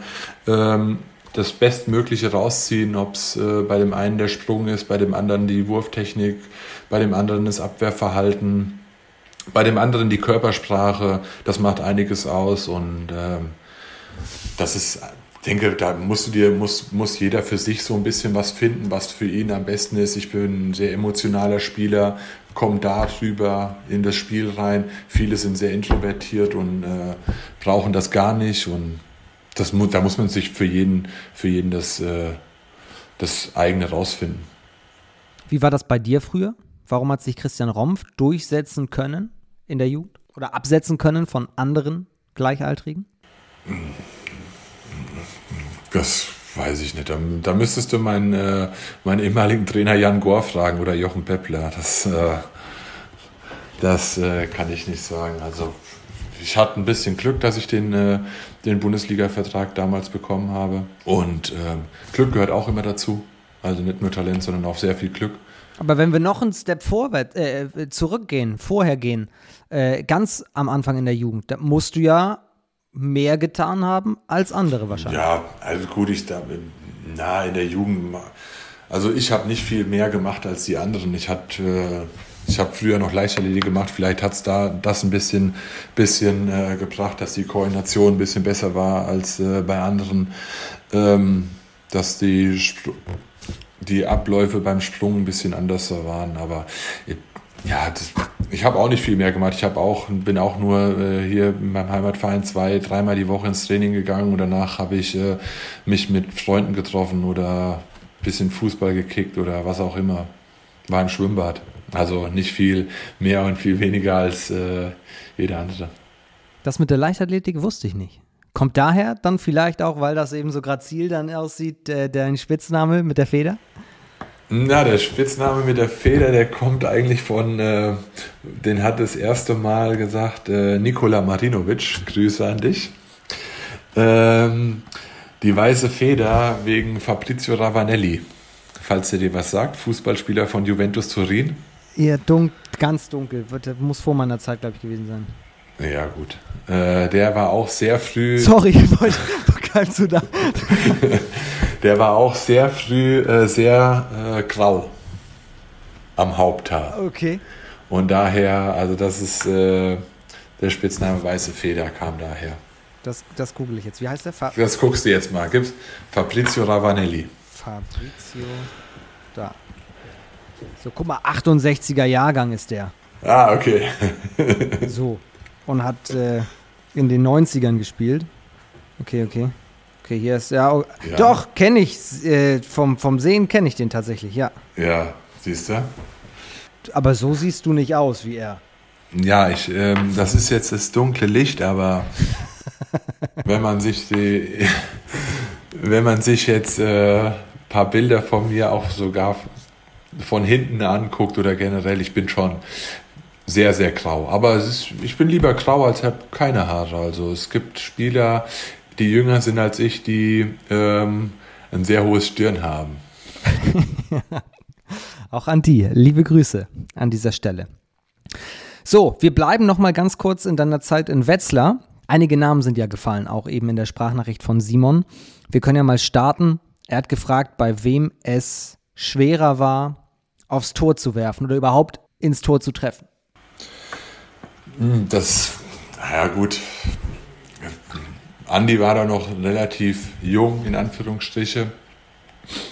ähm, das Bestmögliche rausziehen, ob es äh, bei dem einen der Sprung ist, bei dem anderen die Wurftechnik, bei dem anderen das Abwehrverhalten, bei dem anderen die Körpersprache. Das macht einiges aus und ähm, das ist denke, da musst du dir, muss, muss jeder für sich so ein bisschen was finden, was für ihn am besten ist. Ich bin ein sehr emotionaler Spieler, komme darüber in das Spiel rein. Viele sind sehr introvertiert und äh, brauchen das gar nicht. Und das, da muss man sich für jeden, für jeden das, äh, das eigene rausfinden. Wie war das bei dir früher? Warum hat sich Christian Rompf durchsetzen können in der Jugend? Oder absetzen können von anderen Gleichaltrigen? Das weiß ich nicht. Da, da müsstest du meinen, äh, meinen ehemaligen Trainer Jan Gohr fragen oder Jochen Peppler. Das, äh, das äh, kann ich nicht sagen. Also ich hatte ein bisschen Glück, dass ich den, äh, den Bundesliga-Vertrag damals bekommen habe. Und ähm, Glück gehört auch immer dazu. Also nicht nur Talent, sondern auch sehr viel Glück. Aber wenn wir noch einen Step vorwärts, äh, zurückgehen, vorher gehen, äh, ganz am Anfang in der Jugend, da musst du ja mehr getan haben als andere wahrscheinlich. Ja, also gut, ich da na in der Jugend, also ich habe nicht viel mehr gemacht als die anderen. Ich hatte äh, ich habe früher noch Leichtathletik gemacht, vielleicht hat es da das ein bisschen, bisschen äh, gebracht, dass die Koordination ein bisschen besser war als äh, bei anderen, ähm, dass die, die Abläufe beim Sprung ein bisschen anders waren. Aber ja, das, ich habe auch nicht viel mehr gemacht. Ich habe auch bin auch nur äh, hier in meinem Heimatverein zwei, dreimal die Woche ins Training gegangen und danach habe ich äh, mich mit Freunden getroffen oder bisschen Fußball gekickt oder was auch immer. War im Schwimmbad. Also nicht viel mehr und viel weniger als äh, jeder andere. Das mit der Leichtathletik wusste ich nicht. Kommt daher dann vielleicht auch, weil das eben so grazil dann aussieht, äh, dein Spitzname mit der Feder? Na, der Spitzname mit der Feder, der kommt eigentlich von, äh, den hat das erste Mal gesagt äh, Nikola Marinovic. Grüße an dich. Ähm, die weiße Feder wegen Fabrizio Ravanelli. Falls er dir was sagt, Fußballspieler von Juventus Turin. Eher dun ganz dunkel, muss vor meiner Zeit, glaube ich, gewesen sein. Ja, gut. Äh, der war auch sehr früh. *laughs* Sorry, ich wollte *laughs* kein zu da. *laughs* der war auch sehr früh äh, sehr äh, grau am Haupthaar. Okay. Und daher, also das ist äh, der Spitzname Weiße Feder kam daher. Das, das google ich jetzt. Wie heißt der? Fa das guckst du jetzt mal. Gibt's Fabrizio Ravanelli. Fabrizio. Da. So, guck mal, 68er Jahrgang ist der. Ah, okay. *laughs* so. Und hat äh, in den 90ern gespielt. Okay, okay. Okay, hier ist ja, auch, ja. doch kenne ich äh, vom vom Sehen kenne ich den tatsächlich, ja. Ja, siehst du? Aber so siehst du nicht aus wie er. Ja, ich ähm, das ist jetzt das dunkle Licht, aber *laughs* wenn man sich die *laughs* wenn man sich jetzt äh, paar Bilder von mir auch sogar von hinten anguckt oder generell, ich bin schon sehr, sehr grau. Aber ist, ich bin lieber grau als habe keine Haare. Also es gibt Spieler, die jünger sind als ich, die ähm, ein sehr hohes Stirn haben. *laughs* Auch an die. Liebe Grüße an dieser Stelle. So, wir bleiben noch mal ganz kurz in deiner Zeit in Wetzlar. Einige Namen sind ja gefallen, auch eben in der Sprachnachricht von Simon. Wir können ja mal starten. Er hat gefragt, bei wem es schwerer war, aufs Tor zu werfen oder überhaupt ins Tor zu treffen. Hm, das, naja gut. Andi war da noch relativ jung, in Anführungsstriche,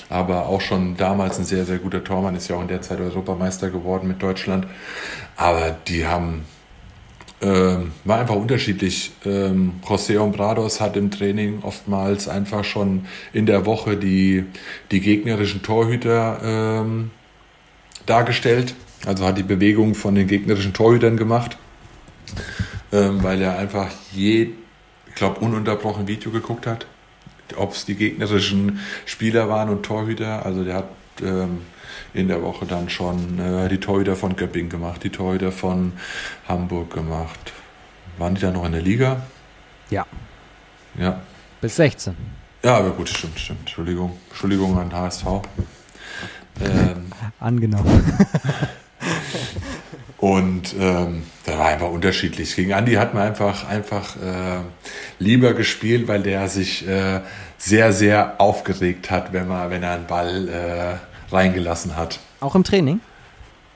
aber auch schon damals ein sehr, sehr guter Tormann, ist ja auch in der Zeit Europameister geworden mit Deutschland. Aber die haben ähm, war einfach unterschiedlich. Ähm, José Ombrados hat im Training oftmals einfach schon in der Woche die, die gegnerischen Torhüter ähm, dargestellt. Also hat die Bewegung von den gegnerischen Torhütern gemacht, ähm, weil er einfach je, ich glaube, ununterbrochen Video geguckt hat, ob es die gegnerischen Spieler waren und Torhüter. Also der hat ähm, in der Woche dann schon äh, die Torhüter von Göpping gemacht, die Torhüter von Hamburg gemacht. Waren die da noch in der Liga? Ja. Ja. Bis 16. Ja, aber gut, stimmt, stimmt. Entschuldigung. Entschuldigung an HSV. Ähm, Angenommen. *laughs* und ähm, da war einfach unterschiedlich. Gegen Andi hat man einfach, einfach äh, lieber gespielt, weil der sich äh, sehr, sehr aufgeregt hat, wenn, man, wenn er einen Ball äh, reingelassen hat. Auch im Training?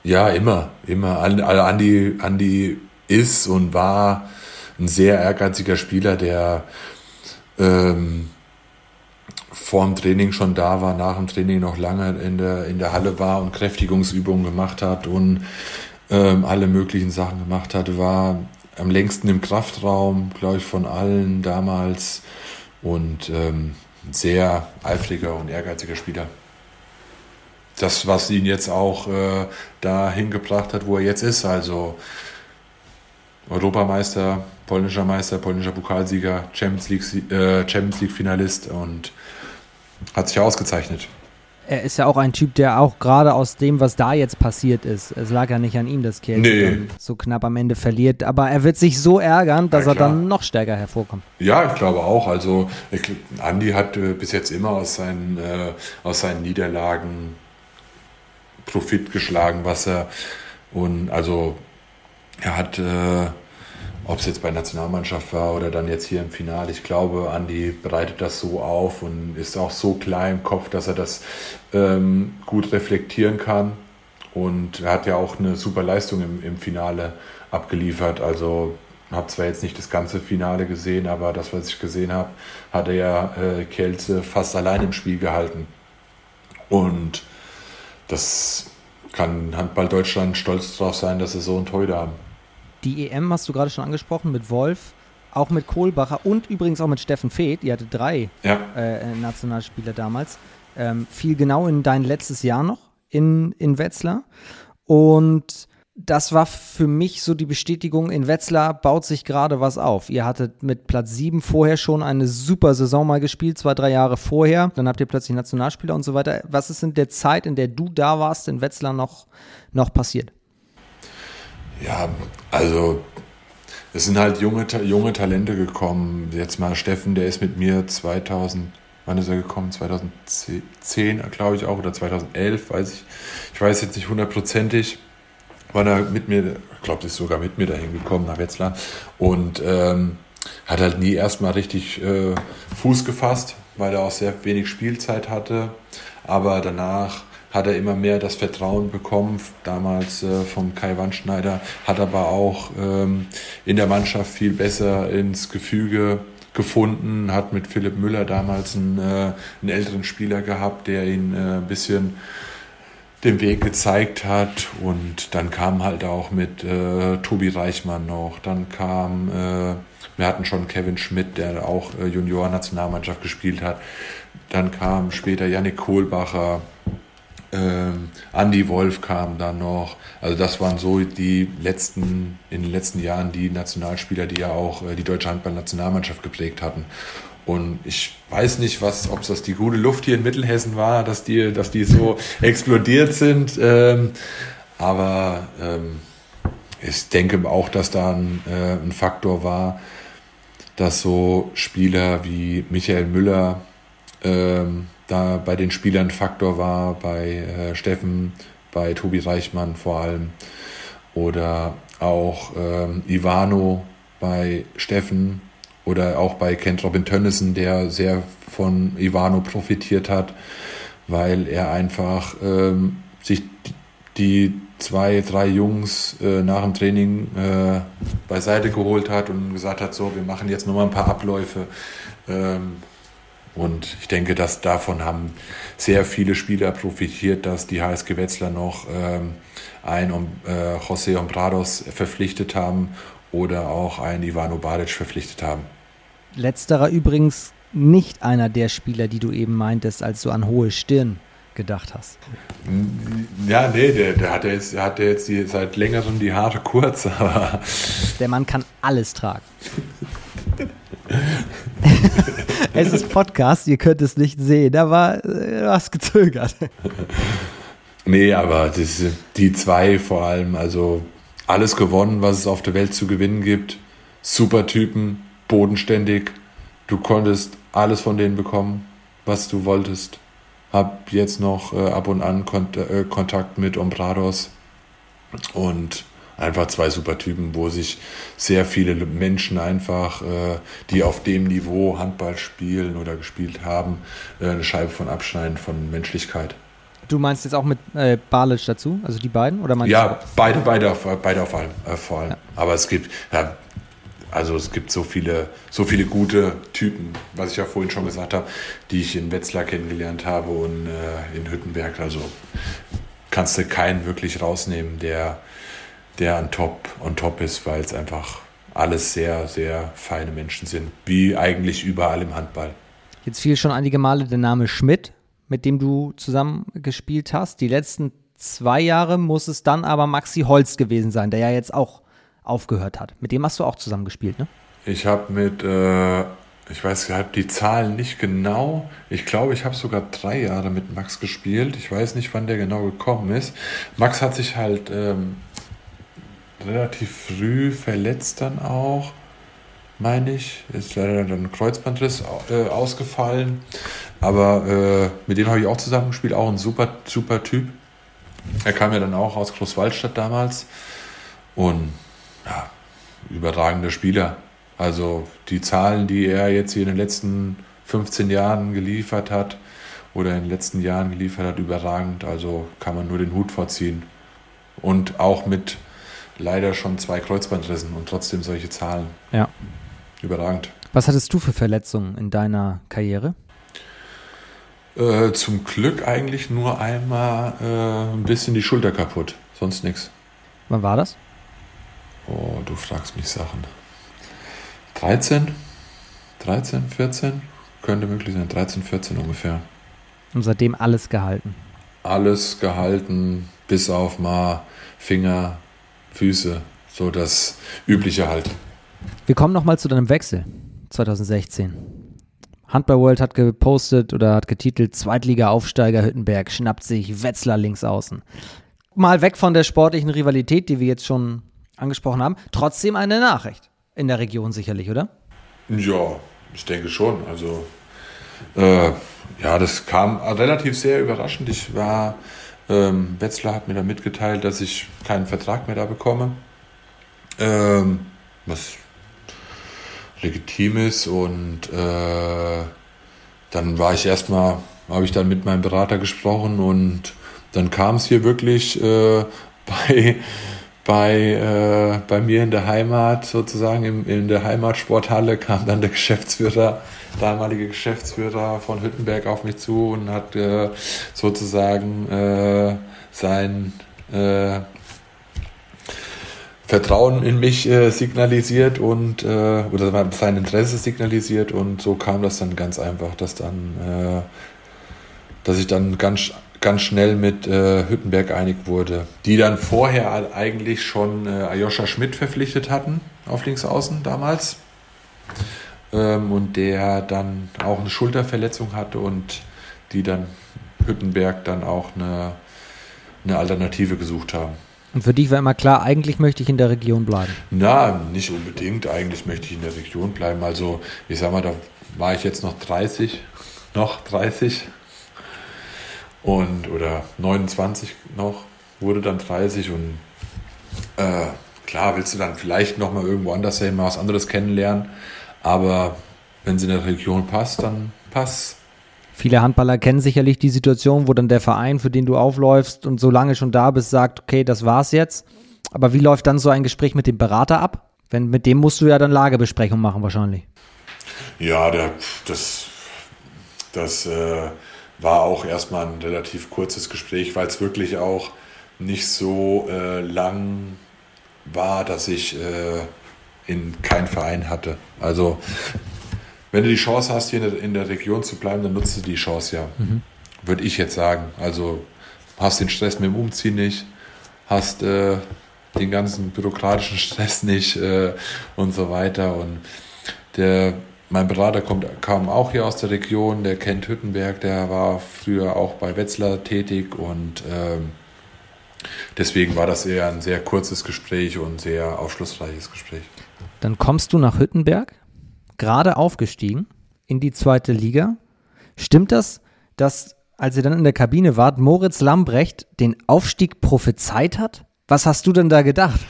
Ja, immer, immer. Also Andi, Andi ist und war ein sehr ehrgeiziger Spieler, der ähm, vor dem Training schon da war, nach dem Training noch lange in der, in der Halle war und Kräftigungsübungen gemacht hat und ähm, alle möglichen Sachen gemacht hat, war am längsten im Kraftraum, glaube ich, von allen damals und ähm, sehr eifriger und ehrgeiziger Spieler das, was ihn jetzt auch äh, dahin gebracht hat, wo er jetzt ist. Also Europameister, polnischer Meister, polnischer Pokalsieger, Champions League, äh, Champions League Finalist und hat sich ausgezeichnet. Er ist ja auch ein Typ, der auch gerade aus dem, was da jetzt passiert ist, es lag ja nicht an ihm, dass Kiel nee. so knapp am Ende verliert, aber er wird sich so ärgern, dass ja, er dann noch stärker hervorkommt. Ja, ich glaube auch. Also ich, Andi hat äh, bis jetzt immer aus seinen, äh, aus seinen Niederlagen Profit geschlagen, was er und also er hat, äh, ob es jetzt bei Nationalmannschaft war oder dann jetzt hier im Finale, ich glaube, Andi bereitet das so auf und ist auch so klar im Kopf, dass er das ähm, gut reflektieren kann. Und er hat ja auch eine super Leistung im, im Finale abgeliefert. Also habe zwar jetzt nicht das ganze Finale gesehen, aber das, was ich gesehen habe, hat er ja äh, Kelze fast allein im Spiel gehalten. Und das kann Handball Deutschland stolz darauf sein, dass sie so einen Torhüter haben. Die EM hast du gerade schon angesprochen mit Wolf, auch mit Kohlbacher und übrigens auch mit Steffen Feeth. Ihr hatte drei ja. äh, Nationalspieler damals. Ähm, fiel genau in dein letztes Jahr noch in, in Wetzlar. Und das war für mich so die Bestätigung, in Wetzlar baut sich gerade was auf. Ihr hattet mit Platz 7 vorher schon eine super Saison mal gespielt, zwei, drei Jahre vorher. Dann habt ihr plötzlich Nationalspieler und so weiter. Was ist in der Zeit, in der du da warst, in Wetzlar noch, noch passiert? Ja, also es sind halt junge, junge Talente gekommen. Jetzt mal Steffen, der ist mit mir 2000, wann ist er gekommen? 2010, glaube ich auch, oder 2011, weiß ich. Ich weiß jetzt nicht hundertprozentig war er mit mir, ich glaube, ist sogar mit mir dahin gekommen nach Wetzlar und ähm, hat halt nie erstmal richtig äh, Fuß gefasst, weil er auch sehr wenig Spielzeit hatte. Aber danach hat er immer mehr das Vertrauen bekommen, damals äh, vom Kai Wandschneider, hat aber auch ähm, in der Mannschaft viel besser ins Gefüge gefunden, hat mit Philipp Müller damals einen, äh, einen älteren Spieler gehabt, der ihn äh, ein bisschen den Weg gezeigt hat. Und dann kam halt auch mit äh, Tobi Reichmann noch. Dann kam, äh, wir hatten schon Kevin Schmidt, der auch äh, Junior-Nationalmannschaft gespielt hat. Dann kam später Yannick Kohlbacher. Ähm, Andy Wolf kam dann noch. Also das waren so die letzten, in den letzten Jahren die Nationalspieler, die ja auch äh, die deutsche Handball-Nationalmannschaft geprägt hatten. Und ich weiß nicht, was, ob das die gute Luft hier in Mittelhessen war, dass die, dass die so explodiert sind. Ähm, aber ähm, ich denke auch, dass da ein, äh, ein Faktor war, dass so Spieler wie Michael Müller ähm, da bei den Spielern Faktor war, bei äh, Steffen, bei Tobi Reichmann vor allem oder auch ähm, Ivano bei Steffen oder auch bei Kent Robin Tönnissen, der sehr von Ivano profitiert hat, weil er einfach ähm, sich die zwei, drei Jungs äh, nach dem Training äh, beiseite geholt hat und gesagt hat, so, wir machen jetzt nochmal ein paar Abläufe. Ähm, und ich denke, dass davon haben sehr viele Spieler profitiert, dass die HSG Wetzlar noch ähm, ein um, äh, José Ombrados verpflichtet haben oder auch einen Ivano Baric verpflichtet haben. Letzterer übrigens nicht einer der Spieler, die du eben meintest, als du an hohe Stirn gedacht hast. Ja, nee, der, der hat jetzt, der hat jetzt die, seit längerem die Haare kurz, *laughs* aber. Der Mann kann alles tragen. *laughs* es ist Podcast, ihr könnt es nicht sehen, da war äh, was gezögert. Nee, aber das, die zwei vor allem, also alles gewonnen, was es auf der Welt zu gewinnen gibt. Super Typen, bodenständig. Du konntest alles von denen bekommen, was du wolltest. Hab jetzt noch äh, ab und an Kont äh, Kontakt mit Ombrados und einfach zwei super Typen, wo sich sehr viele Menschen einfach, äh, die auf dem Niveau Handball spielen oder gespielt haben, äh, eine Scheibe von abschneiden von Menschlichkeit. Du meinst jetzt auch mit äh, Balic dazu, also die beiden? Oder meinst ja, beide, beide, auf, beide auf allem, äh, vor allem. Ja. Aber es gibt, ja, also es gibt so viele, so viele gute Typen, was ich ja vorhin schon gesagt habe, die ich in Wetzlar kennengelernt habe und äh, in Hüttenberg. Also kannst du keinen wirklich rausnehmen, der, der an top, on top ist, weil es einfach alles sehr, sehr feine Menschen sind, wie eigentlich überall im Handball. Jetzt fiel schon einige Male der Name Schmidt mit dem du zusammen gespielt hast. Die letzten zwei Jahre muss es dann aber Maxi Holz gewesen sein, der ja jetzt auch aufgehört hat. Mit dem hast du auch zusammen gespielt, ne? Ich habe mit, äh, ich weiß ich die Zahlen nicht genau. Ich glaube, ich habe sogar drei Jahre mit Max gespielt. Ich weiß nicht, wann der genau gekommen ist. Max hat sich halt ähm, relativ früh verletzt dann auch meine ich. Ist leider dann ein Kreuzbandriss äh, ausgefallen. Aber äh, mit dem habe ich auch zusammengespielt, auch ein super, super Typ. Er kam ja dann auch aus Großwaldstadt damals. Und ja, überragender Spieler. Also die Zahlen, die er jetzt hier in den letzten 15 Jahren geliefert hat oder in den letzten Jahren geliefert hat, überragend. Also kann man nur den Hut vorziehen. Und auch mit leider schon zwei Kreuzbandrissen und trotzdem solche Zahlen. Ja. Überragend. Was hattest du für Verletzungen in deiner Karriere? Äh, zum Glück eigentlich nur einmal äh, ein bisschen die Schulter kaputt, sonst nichts. Wann war das? Oh, du fragst mich Sachen. 13? 13, 14? Könnte möglich sein, 13, 14 ungefähr. Und seitdem alles gehalten? Alles gehalten, bis auf mal Finger, Füße, so das Übliche halt. Wir kommen nochmal zu deinem Wechsel 2016. Handball World hat gepostet oder hat getitelt Zweitliga-Aufsteiger Hüttenberg schnappt sich Wetzlar links außen. Mal weg von der sportlichen Rivalität, die wir jetzt schon angesprochen haben. Trotzdem eine Nachricht in der Region sicherlich, oder? Ja, ich denke schon. Also äh, ja, das kam relativ sehr überraschend. Ich war, ähm, Wetzlar hat mir dann mitgeteilt, dass ich keinen Vertrag mehr da bekomme. Ähm, was legitim ist. Und äh, dann war ich erstmal, habe ich dann mit meinem Berater gesprochen und dann kam es hier wirklich äh, *laughs* bei, bei, äh, bei mir in der Heimat, sozusagen im, in der Heimatsporthalle, kam dann der Geschäftsführer, damalige Geschäftsführer von Hüttenberg auf mich zu und hat äh, sozusagen äh, sein äh, Vertrauen in mich äh, signalisiert und äh, oder sein Interesse signalisiert und so kam das dann ganz einfach, dass dann, dass ich dann ganz ganz schnell mit äh, Hüttenberg einig wurde, die dann vorher eigentlich schon äh, Ayosha Schmidt verpflichtet hatten auf Linksaußen damals ähm, und der dann auch eine Schulterverletzung hatte und die dann Hüttenberg dann auch eine, eine Alternative gesucht haben. Und für dich war immer klar, eigentlich möchte ich in der Region bleiben. Na, nicht unbedingt. Eigentlich möchte ich in der Region bleiben. Also, ich sag mal, da war ich jetzt noch 30, noch 30 und oder 29 noch, wurde dann 30 und äh, klar willst du dann vielleicht noch mal irgendwo anders hin, mal was anderes kennenlernen. Aber wenn sie in der Region passt, dann passt. Viele Handballer kennen sicherlich die Situation, wo dann der Verein, für den du aufläufst und so lange schon da bist, sagt, okay, das war's jetzt. Aber wie läuft dann so ein Gespräch mit dem Berater ab? Wenn, mit dem musst du ja dann Lagebesprechung machen wahrscheinlich. Ja, der, das, das äh, war auch erstmal ein relativ kurzes Gespräch, weil es wirklich auch nicht so äh, lang war, dass ich äh, in keinen Verein hatte. Also wenn du die Chance hast, hier in der, in der Region zu bleiben, dann nutzt du die Chance ja. Mhm. Würde ich jetzt sagen. Also hast den Stress mit dem Umziehen nicht, hast äh, den ganzen bürokratischen Stress nicht äh, und so weiter. Und der, mein Berater kommt, kam auch hier aus der Region, der kennt Hüttenberg, der war früher auch bei Wetzlar tätig und ähm, deswegen war das eher ein sehr kurzes Gespräch und sehr aufschlussreiches Gespräch. Dann kommst du nach Hüttenberg, gerade aufgestiegen in die zweite Liga. Stimmt das, dass, als ihr dann in der Kabine wart, Moritz Lambrecht den Aufstieg prophezeit hat? Was hast du denn da gedacht?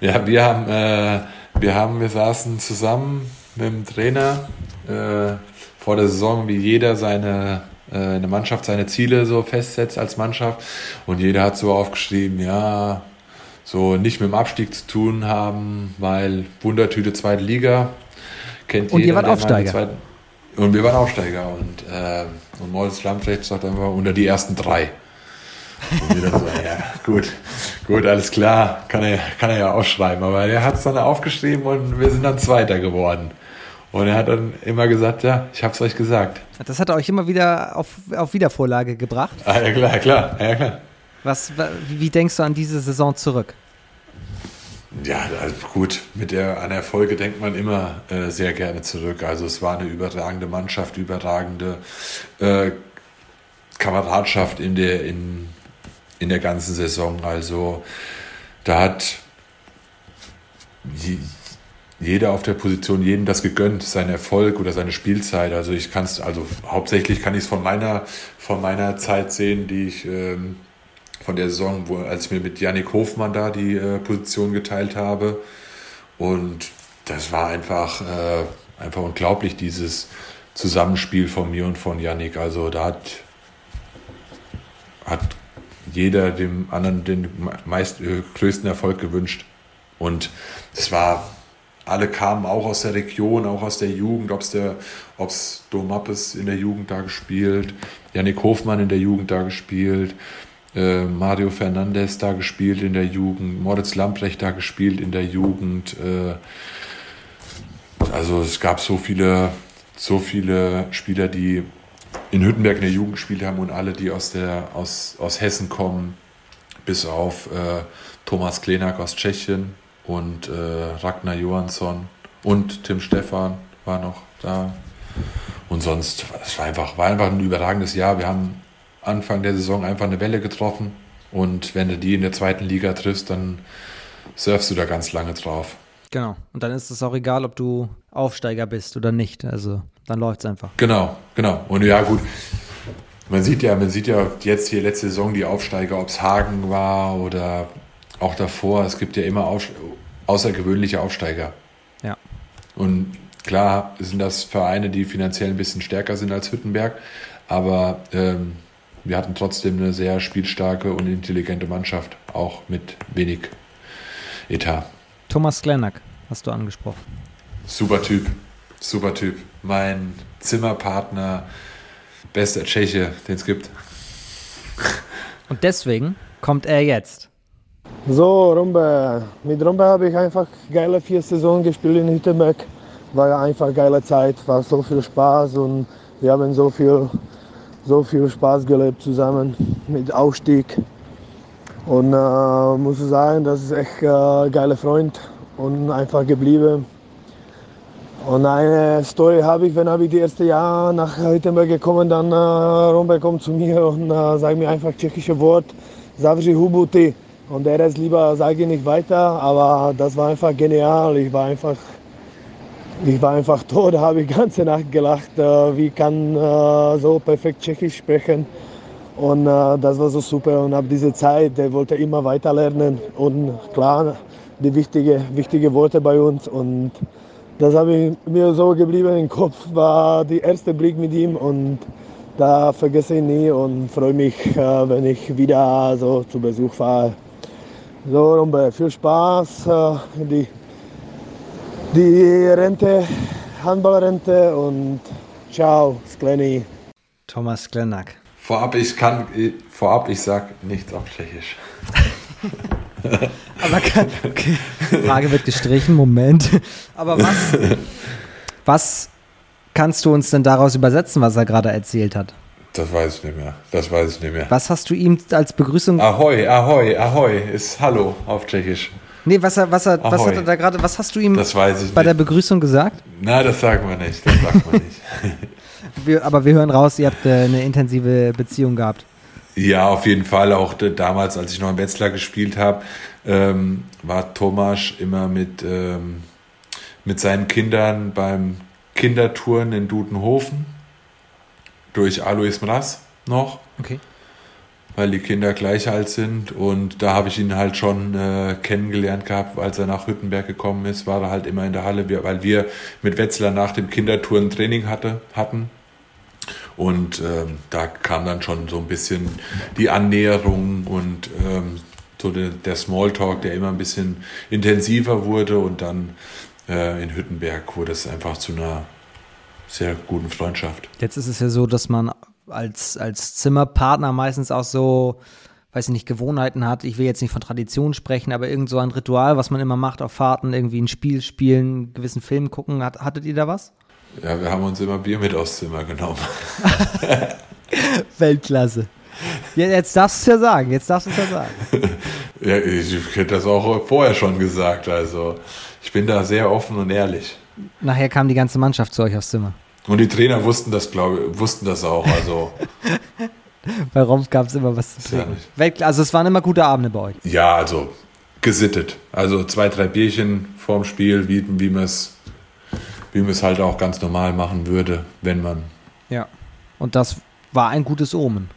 Ja, wir haben, äh, wir haben, wir saßen zusammen mit dem Trainer äh, vor der Saison, wie jeder seine äh, eine Mannschaft seine Ziele so festsetzt als Mannschaft und jeder hat so aufgeschrieben, ja, so nicht mit dem Abstieg zu tun haben, weil Wundertüte zweite Liga kennt und jeder. Und ihr wart Aufsteiger. Und wir waren Aufsteiger und, äh, und Moritz Lamprecht sagt einfach unter die ersten drei. Und wir dann so, ja, gut, gut, alles klar, kann er, kann er ja ausschreiben. Aber er hat es dann aufgeschrieben und wir sind dann Zweiter geworden. Und er hat dann immer gesagt, ja, ich hab's euch gesagt. Das hat er euch immer wieder auf, auf Wiedervorlage gebracht? Ah, ja, klar, klar, ja, klar. Was, wie denkst du an diese Saison zurück? Ja, also gut, mit der an Erfolge denkt man immer äh, sehr gerne zurück. Also es war eine überragende Mannschaft, überragende äh, Kameradschaft in der, in, in der ganzen Saison. Also da hat jeder auf der Position jeden das gegönnt, sein Erfolg oder seine Spielzeit. Also ich kann es, also hauptsächlich kann ich es von meiner, von meiner Zeit sehen, die ich ähm, von der Saison, wo, als ich mir mit Yannick Hofmann da die äh, Position geteilt habe. Und das war einfach, äh, einfach unglaublich, dieses Zusammenspiel von mir und von Yannick. Also da hat hat jeder dem anderen den meist äh, größten Erfolg gewünscht. Und es war, alle kamen auch aus der Region, auch aus der Jugend, ob es der, ob's Domappes in der Jugend da gespielt, Janik Hofmann in der Jugend da gespielt, äh, Mario Fernandes da gespielt in der Jugend, Moritz Lamprecht da gespielt in der Jugend. Äh, also es gab so viele, so viele Spieler, die in Hüttenberg in der Jugend gespielt haben und alle, die aus, der, aus, aus Hessen kommen, bis auf äh, Thomas Klenak aus Tschechien und äh, Ragnar Johansson und Tim Stefan war noch da. Und sonst, es war einfach, war einfach ein überragendes Jahr. Wir haben Anfang der Saison einfach eine Welle getroffen und wenn du die in der zweiten Liga triffst, dann surfst du da ganz lange drauf. Genau. Und dann ist es auch egal, ob du Aufsteiger bist oder nicht. Also dann läuft es einfach. Genau, genau. Und ja, gut. Man sieht ja, man sieht ja jetzt hier letzte Saison die Aufsteiger, ob es Hagen war oder auch davor. Es gibt ja immer auf, außergewöhnliche Aufsteiger. Ja. Und klar sind das Vereine, die finanziell ein bisschen stärker sind als Hüttenberg, aber ähm, wir hatten trotzdem eine sehr spielstarke und intelligente Mannschaft, auch mit wenig Etat. Thomas Glennack hast du angesprochen. Super Typ, super Typ. Mein Zimmerpartner, bester Tscheche, den es gibt. Und deswegen kommt er jetzt. So, Rumbe. Mit Rumbe habe ich einfach geile vier Saisonen gespielt in Hüttenberg. War einfach geile Zeit, war so viel Spaß und wir haben so viel, so viel Spaß gelebt zusammen mit Aufstieg. Und äh, muss sagen, das ist echt äh, geiler Freund und einfach geblieben. Und eine Story habe ich, wenn habe ich die erste Jahr nach Hüttenberg gekommen, dann äh, Romberg kommt zu mir und äh, sagt mir einfach tschechische Wort, Zavři Hubuti. Und der Rest lieber sage ich nicht weiter, aber das war einfach genial. Ich war einfach, ich war einfach *laughs* tot, habe ich ganze Nacht gelacht, äh, wie kann äh, so perfekt Tschechisch sprechen. Und äh, das war so super und ab dieser Zeit, der wollte immer weiter lernen und klar, die wichtigen wichtige Worte bei uns und das habe ich mir so geblieben im Kopf, war der erste Blick mit ihm und da vergesse ich nie und freue mich, wenn ich wieder so zu Besuch fahre. So, Rombe, viel Spaß, äh, die, die Rente, Handballrente und ciao, Skleni. Thomas Sklenak. Vorab, ich kann, vorab, ich sag nichts auf Tschechisch. *laughs* Aber kann, okay. *laughs* Frage wird gestrichen, Moment. Aber was, *laughs* was kannst du uns denn daraus übersetzen, was er gerade erzählt hat? Das weiß ich nicht mehr. Das weiß ich nicht mehr. Was hast du ihm als Begrüßung? Ahoi, ahoi, ahoi ist Hallo auf Tschechisch. Nee, was, er, was, er, was hat er da gerade, was hast du ihm bei nicht. der Begrüßung gesagt? Na, das sagen wir nicht. Das sagt man nicht. *laughs* wir, aber wir hören raus, ihr habt äh, eine intensive Beziehung gehabt. Ja, auf jeden Fall. Auch damals, als ich noch in Wetzlar gespielt habe, ähm, war Thomas immer mit, ähm, mit seinen Kindern beim Kindertouren in Dudenhofen durch Alois Mraz noch. Okay. Weil die Kinder gleich alt sind. Und da habe ich ihn halt schon äh, kennengelernt gehabt, als er nach Hüttenberg gekommen ist, war er halt immer in der Halle, weil wir mit Wetzlar nach dem Kindertouren Training hatte, hatten. Und ähm, da kam dann schon so ein bisschen die Annäherung und ähm, so der, der, Smalltalk, der immer ein bisschen intensiver wurde. Und dann äh, in Hüttenberg wurde es einfach zu einer sehr guten Freundschaft. Jetzt ist es ja so, dass man als, als Zimmerpartner meistens auch so, weiß ich nicht, Gewohnheiten hat. Ich will jetzt nicht von Tradition sprechen, aber irgend so ein Ritual, was man immer macht auf Fahrten, irgendwie ein Spiel spielen, einen gewissen Film gucken. Hat, hattet ihr da was? Ja, wir haben uns immer Bier mit aufs Zimmer genommen. *laughs* Weltklasse. Jetzt darfst du es ja sagen, jetzt darfst du es ja sagen. *laughs* ja, ich hätte das auch vorher schon gesagt. Also ich bin da sehr offen und ehrlich. Nachher kam die ganze Mannschaft zu euch aufs Zimmer. Und die Trainer wussten das, glaube wussten das auch. Also *laughs* bei Rompf gab es immer was zu trinken. Ja also es waren immer gute Abende bei euch. Ja, also gesittet. Also zwei, drei Bierchen vorm Spiel, wie, wie man es wie man es halt auch ganz normal machen würde, wenn man. Ja. Und das war ein gutes Omen.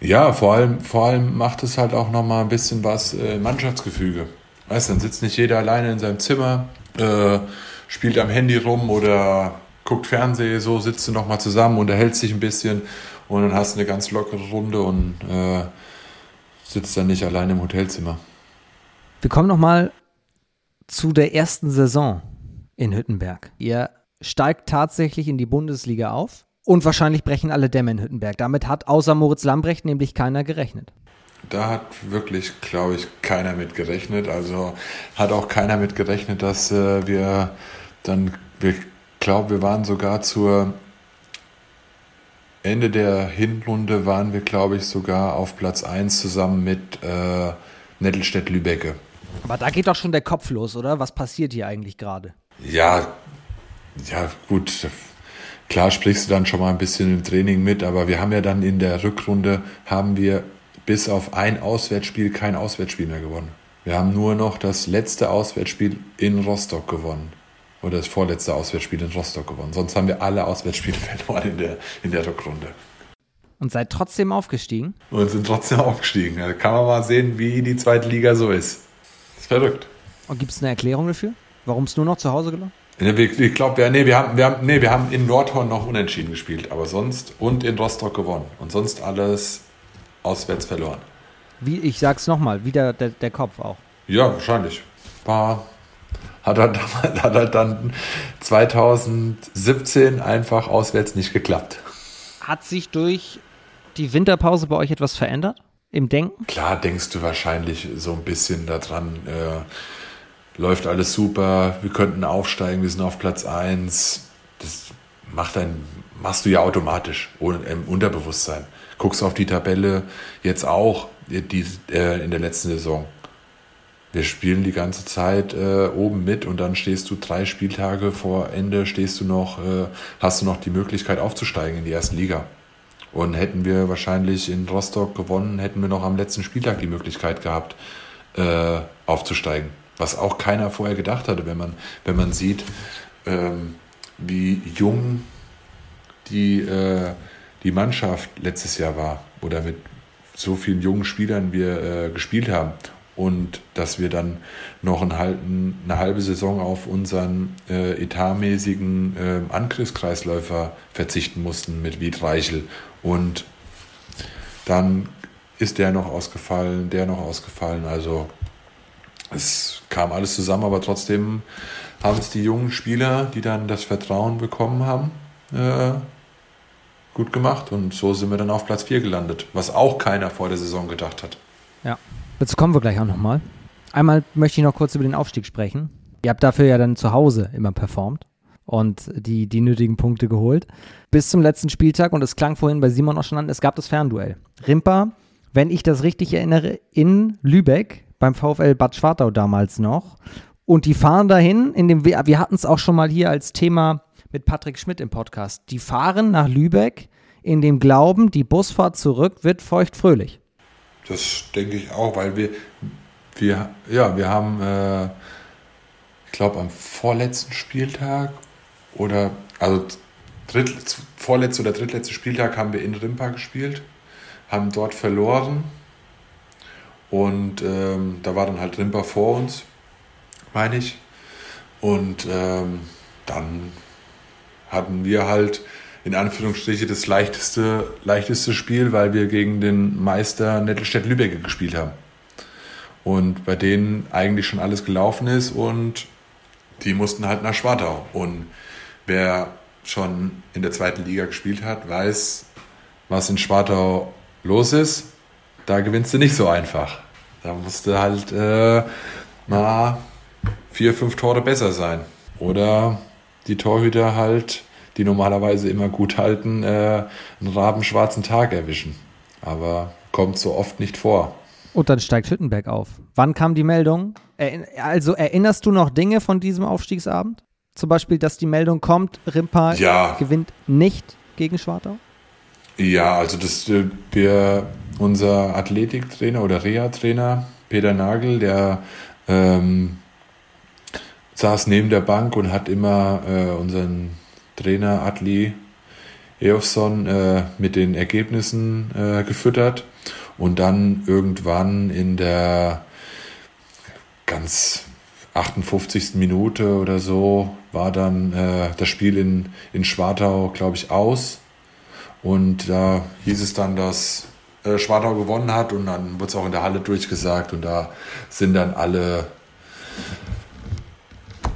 Ja, vor allem, vor allem macht es halt auch nochmal ein bisschen was äh, Mannschaftsgefüge. Weißt du, dann sitzt nicht jeder alleine in seinem Zimmer, äh, spielt am Handy rum oder guckt Fernsehen, so sitzt du nochmal zusammen, unterhält sich ein bisschen und dann hast du eine ganz lockere Runde und äh, sitzt dann nicht alleine im Hotelzimmer. Wir kommen nochmal zu der ersten Saison in Hüttenberg. Ihr steigt tatsächlich in die Bundesliga auf und wahrscheinlich brechen alle Dämme in Hüttenberg. Damit hat außer Moritz Lambrecht nämlich keiner gerechnet. Da hat wirklich, glaube ich, keiner mit gerechnet. Also hat auch keiner mit gerechnet, dass äh, wir dann, wir glaube, wir waren sogar zur Ende der Hinrunde waren wir, glaube ich, sogar auf Platz 1 zusammen mit äh, Nettelstedt-Lübecke. Aber da geht doch schon der Kopf los, oder? Was passiert hier eigentlich gerade? Ja, ja, gut. Klar sprichst du dann schon mal ein bisschen im Training mit, aber wir haben ja dann in der Rückrunde haben wir bis auf ein Auswärtsspiel kein Auswärtsspiel mehr gewonnen. Wir haben nur noch das letzte Auswärtsspiel in Rostock gewonnen. Oder das vorletzte Auswärtsspiel in Rostock gewonnen. Sonst haben wir alle Auswärtsspiele *laughs* verloren in der, in der Rückrunde. Und seid trotzdem aufgestiegen? Und sind trotzdem aufgestiegen. Da kann man mal sehen, wie die zweite Liga so ist. Das ist verrückt. Und gibt es eine Erklärung dafür? Warum es nur noch zu Hause gelaufen? Ich glaube, ja, nee, wir haben, wir haben, nee, wir haben in Nordhorn noch unentschieden gespielt, aber sonst und in Rostock gewonnen und sonst alles auswärts verloren. Wie, ich sag's nochmal, wieder der, der Kopf auch. Ja, wahrscheinlich. War, hat, er, hat er dann 2017 einfach auswärts nicht geklappt. Hat sich durch die Winterpause bei euch etwas verändert im Denken? Klar, denkst du wahrscheinlich so ein bisschen daran. Äh, läuft alles super, wir könnten aufsteigen, wir sind auf Platz 1. Das macht ein, machst du ja automatisch im Unterbewusstsein. Guckst auf die Tabelle jetzt auch die, äh, in der letzten Saison. Wir spielen die ganze Zeit äh, oben mit und dann stehst du drei Spieltage vor Ende, stehst du noch, äh, hast du noch die Möglichkeit aufzusteigen in die erste Liga. Und hätten wir wahrscheinlich in Rostock gewonnen, hätten wir noch am letzten Spieltag die Möglichkeit gehabt, äh, aufzusteigen was auch keiner vorher gedacht hatte, wenn man, wenn man sieht, ähm, wie jung die, äh, die Mannschaft letztes Jahr war oder mit so vielen jungen Spielern wir äh, gespielt haben. Und dass wir dann noch halben, eine halbe Saison auf unseren äh, etatmäßigen äh, Angriffskreisläufer verzichten mussten mit Wied Reichel. Und dann ist der noch ausgefallen, der noch ausgefallen. Also es kam alles zusammen, aber trotzdem haben es die jungen Spieler, die dann das Vertrauen bekommen haben, äh, gut gemacht. Und so sind wir dann auf Platz 4 gelandet, was auch keiner vor der Saison gedacht hat. Ja, dazu kommen wir gleich auch nochmal. Einmal möchte ich noch kurz über den Aufstieg sprechen. Ihr habt dafür ja dann zu Hause immer performt und die, die nötigen Punkte geholt. Bis zum letzten Spieltag, und es klang vorhin bei Simon auch schon an, es gab das Fernduell. Rimpa, wenn ich das richtig erinnere, in Lübeck beim VfL Bad Schwartau damals noch. Und die fahren dahin, in dem wir, wir hatten es auch schon mal hier als Thema mit Patrick Schmidt im Podcast. Die fahren nach Lübeck in dem Glauben, die Busfahrt zurück wird feuchtfröhlich. Das denke ich auch, weil wir, wir, ja, wir haben, äh, ich glaube, am vorletzten Spieltag oder, also dritt, vorletzter oder drittletzter Spieltag haben wir in Rimpa gespielt, haben dort verloren und ähm, da war dann halt Rimpa vor uns, meine ich. Und ähm, dann hatten wir halt in Anführungsstriche das leichteste, leichteste Spiel, weil wir gegen den Meister Nettelstedt-Lübeck gespielt haben. Und bei denen eigentlich schon alles gelaufen ist und die mussten halt nach Schwartau. Und wer schon in der zweiten Liga gespielt hat, weiß, was in Schwartau los ist. Da gewinnst du nicht so einfach. Da musst du halt äh, mal vier, fünf Tore besser sein. Oder die Torhüter halt, die normalerweise immer gut halten, äh, einen rabenschwarzen Tag erwischen. Aber kommt so oft nicht vor. Und dann steigt Hüttenberg auf. Wann kam die Meldung? Also erinnerst du noch Dinge von diesem Aufstiegsabend? Zum Beispiel, dass die Meldung kommt, Rimpa ja. gewinnt nicht gegen Schwartau? Ja, also das, äh, wir, unser Athletiktrainer oder Reha-Trainer Peter Nagel, der ähm, saß neben der Bank und hat immer äh, unseren Trainer Atli Eofsson äh, mit den Ergebnissen äh, gefüttert und dann irgendwann in der ganz 58. Minute oder so war dann äh, das Spiel in, in Schwartau, glaube ich, aus. Und da hieß es dann, dass äh, Schwartau gewonnen hat und dann wurde es auch in der Halle durchgesagt und da sind dann alle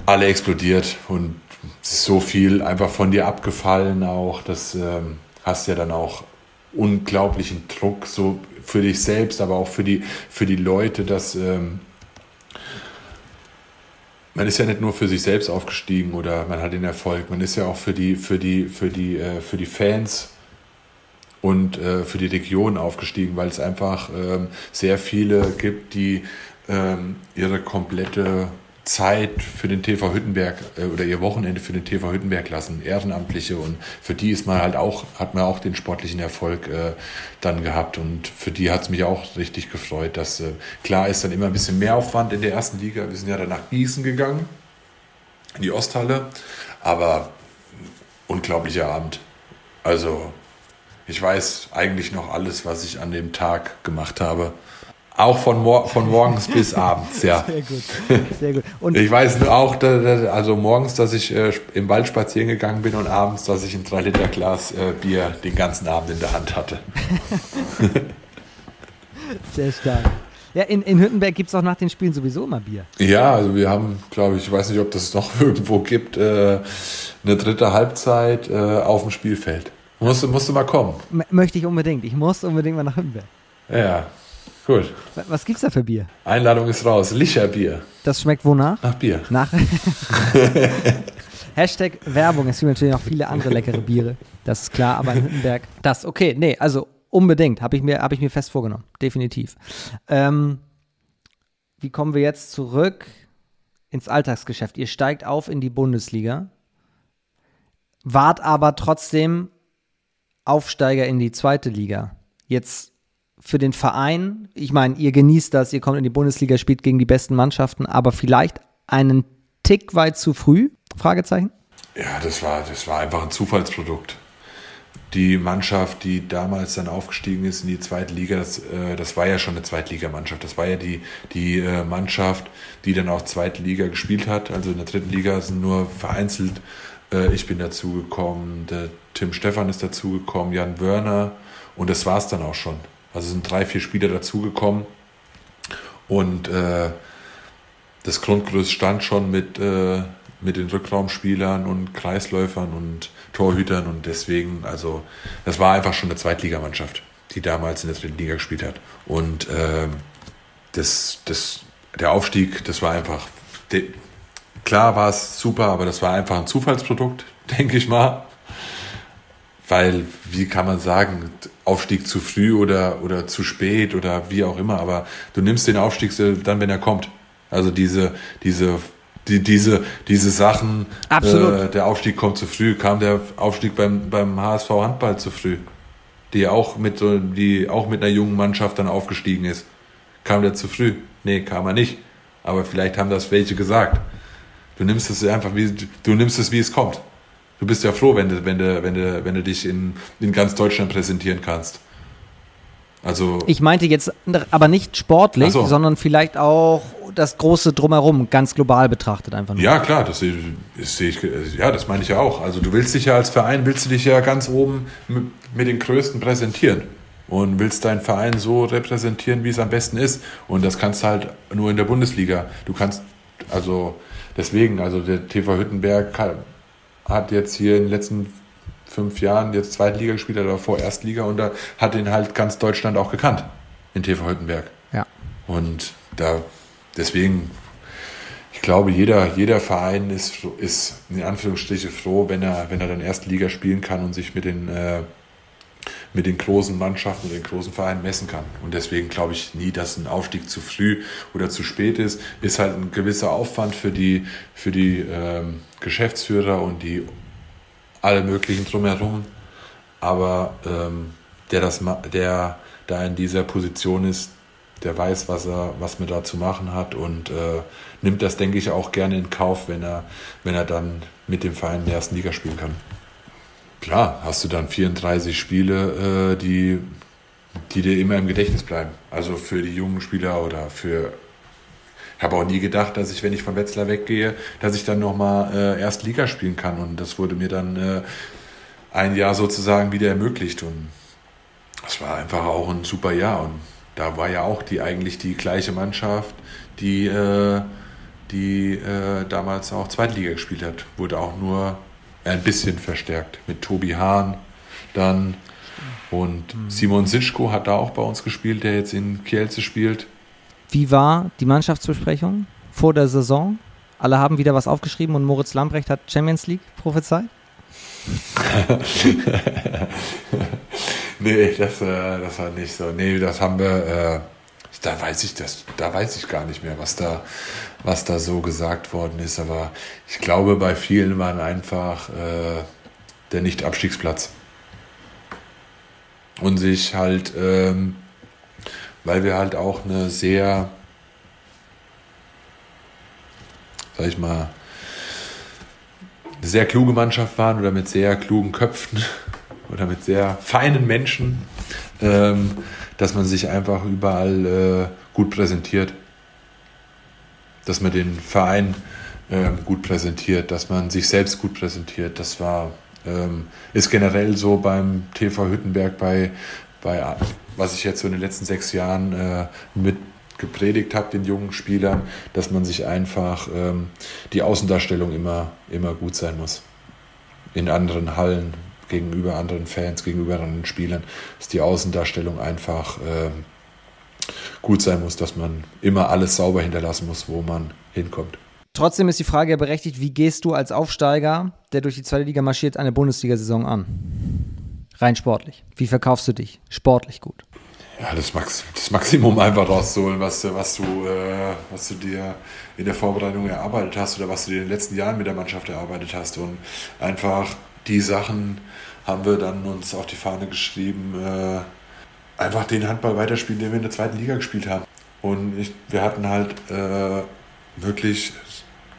alle explodiert und so viel einfach von dir abgefallen auch. Das ähm, hast ja dann auch unglaublichen Druck so für dich selbst, aber auch für die, für die Leute, dass ähm, man ist ja nicht nur für sich selbst aufgestiegen oder man hat den Erfolg, man ist ja auch für die, für die, für die, äh, für die Fans und äh, für die Region aufgestiegen, weil es einfach ähm, sehr viele gibt, die ähm, ihre komplette Zeit für den TV Hüttenberg äh, oder ihr Wochenende für den TV Hüttenberg lassen, Ehrenamtliche und für die ist man halt auch, hat man auch den sportlichen Erfolg äh, dann gehabt und für die hat es mich auch richtig gefreut, dass äh, klar ist dann immer ein bisschen mehr Aufwand in der ersten Liga, wir sind ja dann nach Gießen gegangen, in die Osthalle, aber unglaublicher Abend. Also ich weiß eigentlich noch alles, was ich an dem Tag gemacht habe. Auch von, mor von morgens bis *laughs* abends, ja. Sehr gut. Sehr gut. Und ich weiß auch, also morgens, dass ich äh, im Wald spazieren gegangen bin und abends, dass ich ein 3 Liter Glas äh, Bier den ganzen Abend in der Hand hatte. *laughs* Sehr stark. Ja, in, in Hüttenberg gibt es auch nach den Spielen sowieso immer Bier. Ja, also wir haben, glaube ich, ich weiß nicht, ob das noch *laughs* irgendwo gibt, äh, eine dritte Halbzeit äh, auf dem Spielfeld. Musst, musst du mal kommen. M möchte ich unbedingt. Ich muss unbedingt mal nach Hüttenberg. Ja, Gut. Was gibt's da für Bier? Einladung ist raus. Licherbier. Das schmeckt wonach? Nach Bier. Nach. *laughs* Hashtag Werbung. Es gibt natürlich noch viele andere leckere Biere. Das ist klar, aber in Hüttenberg. Das, okay, nee, also unbedingt. Habe ich, mir, hab ich mir fest vorgenommen. Definitiv. Ähm, wie kommen wir jetzt zurück ins Alltagsgeschäft? Ihr steigt auf in die Bundesliga, wart aber trotzdem Aufsteiger in die zweite Liga. Jetzt für den Verein, ich meine, ihr genießt das, ihr kommt in die Bundesliga, spielt gegen die besten Mannschaften, aber vielleicht einen Tick weit zu früh? Fragezeichen? Ja, das war, das war einfach ein Zufallsprodukt. die Mannschaft, die damals dann aufgestiegen ist in die zweite Liga, das, äh, das war ja schon eine Zweitligamannschaft. Das war ja die, die äh, Mannschaft, die dann auch zweite Liga gespielt hat. Also in der dritten Liga sind nur vereinzelt. Äh, ich bin dazugekommen, der Tim Stefan ist dazugekommen, Jan Wörner und das war es dann auch schon. Also sind drei, vier Spieler dazugekommen und äh, das Grundgerüst stand schon mit, äh, mit den Rückraumspielern und Kreisläufern und Torhütern und deswegen, also das war einfach schon eine Zweitligamannschaft, die damals in der dritten Liga gespielt hat. Und äh, das, das, der Aufstieg, das war einfach, de, klar war es super, aber das war einfach ein Zufallsprodukt, *laughs* denke ich mal. Weil, wie kann man sagen, Aufstieg zu früh oder, oder zu spät oder wie auch immer, aber du nimmst den Aufstieg dann, wenn er kommt. Also diese, diese die, diese, diese Sachen, äh, der Aufstieg kommt zu früh, kam der Aufstieg beim, beim HSV Handball zu früh, die auch mit so, die auch mit einer jungen Mannschaft dann aufgestiegen ist. Kam der zu früh? Nee, kam er nicht. Aber vielleicht haben das welche gesagt. Du nimmst es einfach wie, du nimmst es wie es kommt. Du bist ja froh, wenn du, wenn du, wenn du, wenn du dich in, in ganz Deutschland präsentieren kannst. Also. Ich meinte jetzt aber nicht sportlich, so. sondern vielleicht auch das große Drumherum, ganz global betrachtet einfach nur. Ja, klar, das, das sehe ich, ja, das meine ich ja auch. Also du willst dich ja als Verein, willst du dich ja ganz oben mit, mit den Größten präsentieren und willst deinen Verein so repräsentieren, wie es am besten ist. Und das kannst du halt nur in der Bundesliga. Du kannst, also deswegen, also der TV Hüttenberg hat jetzt hier in den letzten fünf Jahren jetzt Zweitliga gespielt, oder vor Erstliga und da hat ihn halt ganz Deutschland auch gekannt, in TV Hüttenberg. Ja. Und da, deswegen, ich glaube, jeder, jeder Verein ist, ist in Anführungsstrichen froh, wenn er, wenn er dann Erstliga spielen kann und sich mit den, äh, mit den großen Mannschaften und den großen Vereinen messen kann. Und deswegen glaube ich nie, dass ein Aufstieg zu früh oder zu spät ist. Ist halt ein gewisser Aufwand für die, für die ähm, Geschäftsführer und die alle möglichen drumherum. Aber ähm, der, das, der da in dieser Position ist, der weiß, was er, was man da zu machen hat und äh, nimmt das, denke ich, auch gerne in Kauf, wenn er, wenn er dann mit dem Verein in der ersten Liga spielen kann. Klar, hast du dann 34 Spiele, äh, die, die dir immer im Gedächtnis bleiben. Also für die jungen Spieler oder für. Ich habe auch nie gedacht, dass ich, wenn ich von Wetzlar weggehe, dass ich dann nochmal äh, erst Liga spielen kann. Und das wurde mir dann äh, ein Jahr sozusagen wieder ermöglicht. Und das war einfach auch ein super Jahr. Und da war ja auch die eigentlich die gleiche Mannschaft, die, äh, die äh, damals auch Zweitliga gespielt hat. Wurde auch nur ein bisschen verstärkt mit Tobi Hahn dann. Und Simon Sitschko hat da auch bei uns gespielt, der jetzt in Kielce spielt. Wie war die Mannschaftsbesprechung vor der Saison? Alle haben wieder was aufgeschrieben und Moritz Lambrecht hat Champions League prophezeit? *laughs* nee, das, äh, das war nicht so. Nee, das haben wir, äh, da weiß ich das, da weiß ich gar nicht mehr, was da, was da so gesagt worden ist. Aber ich glaube, bei vielen waren einfach äh, der Nicht-Abstiegsplatz. Und sich halt, ähm, weil wir halt auch eine sehr, sag ich mal, eine sehr kluge Mannschaft waren oder mit sehr klugen Köpfen *laughs* oder mit sehr feinen Menschen, ähm, dass man sich einfach überall äh, gut präsentiert, dass man den Verein äh, gut präsentiert, dass man sich selbst gut präsentiert. Das war ähm, ist generell so beim TV Hüttenberg bei bei was ich jetzt so in den letzten sechs Jahren äh, mit gepredigt habe den jungen Spielern, dass man sich einfach ähm, die Außendarstellung immer immer gut sein muss in anderen Hallen, gegenüber anderen Fans, gegenüber anderen Spielern, dass die Außendarstellung einfach äh, gut sein muss, dass man immer alles sauber hinterlassen muss, wo man hinkommt. Trotzdem ist die Frage ja berechtigt, wie gehst du als Aufsteiger, der durch die zweite Liga marschiert, eine Bundesliga-Saison an? Rein sportlich. Wie verkaufst du dich? Sportlich gut. Ja, das, Max, das Maximum einfach rauszuholen, was, was, du, äh, was du dir in der Vorbereitung erarbeitet hast oder was du dir in den letzten Jahren mit der Mannschaft erarbeitet hast und einfach die Sachen haben wir dann uns auf die Fahne geschrieben, äh, einfach den Handball weiterspielen, den wir in der zweiten Liga gespielt haben. Und ich, wir hatten halt äh, wirklich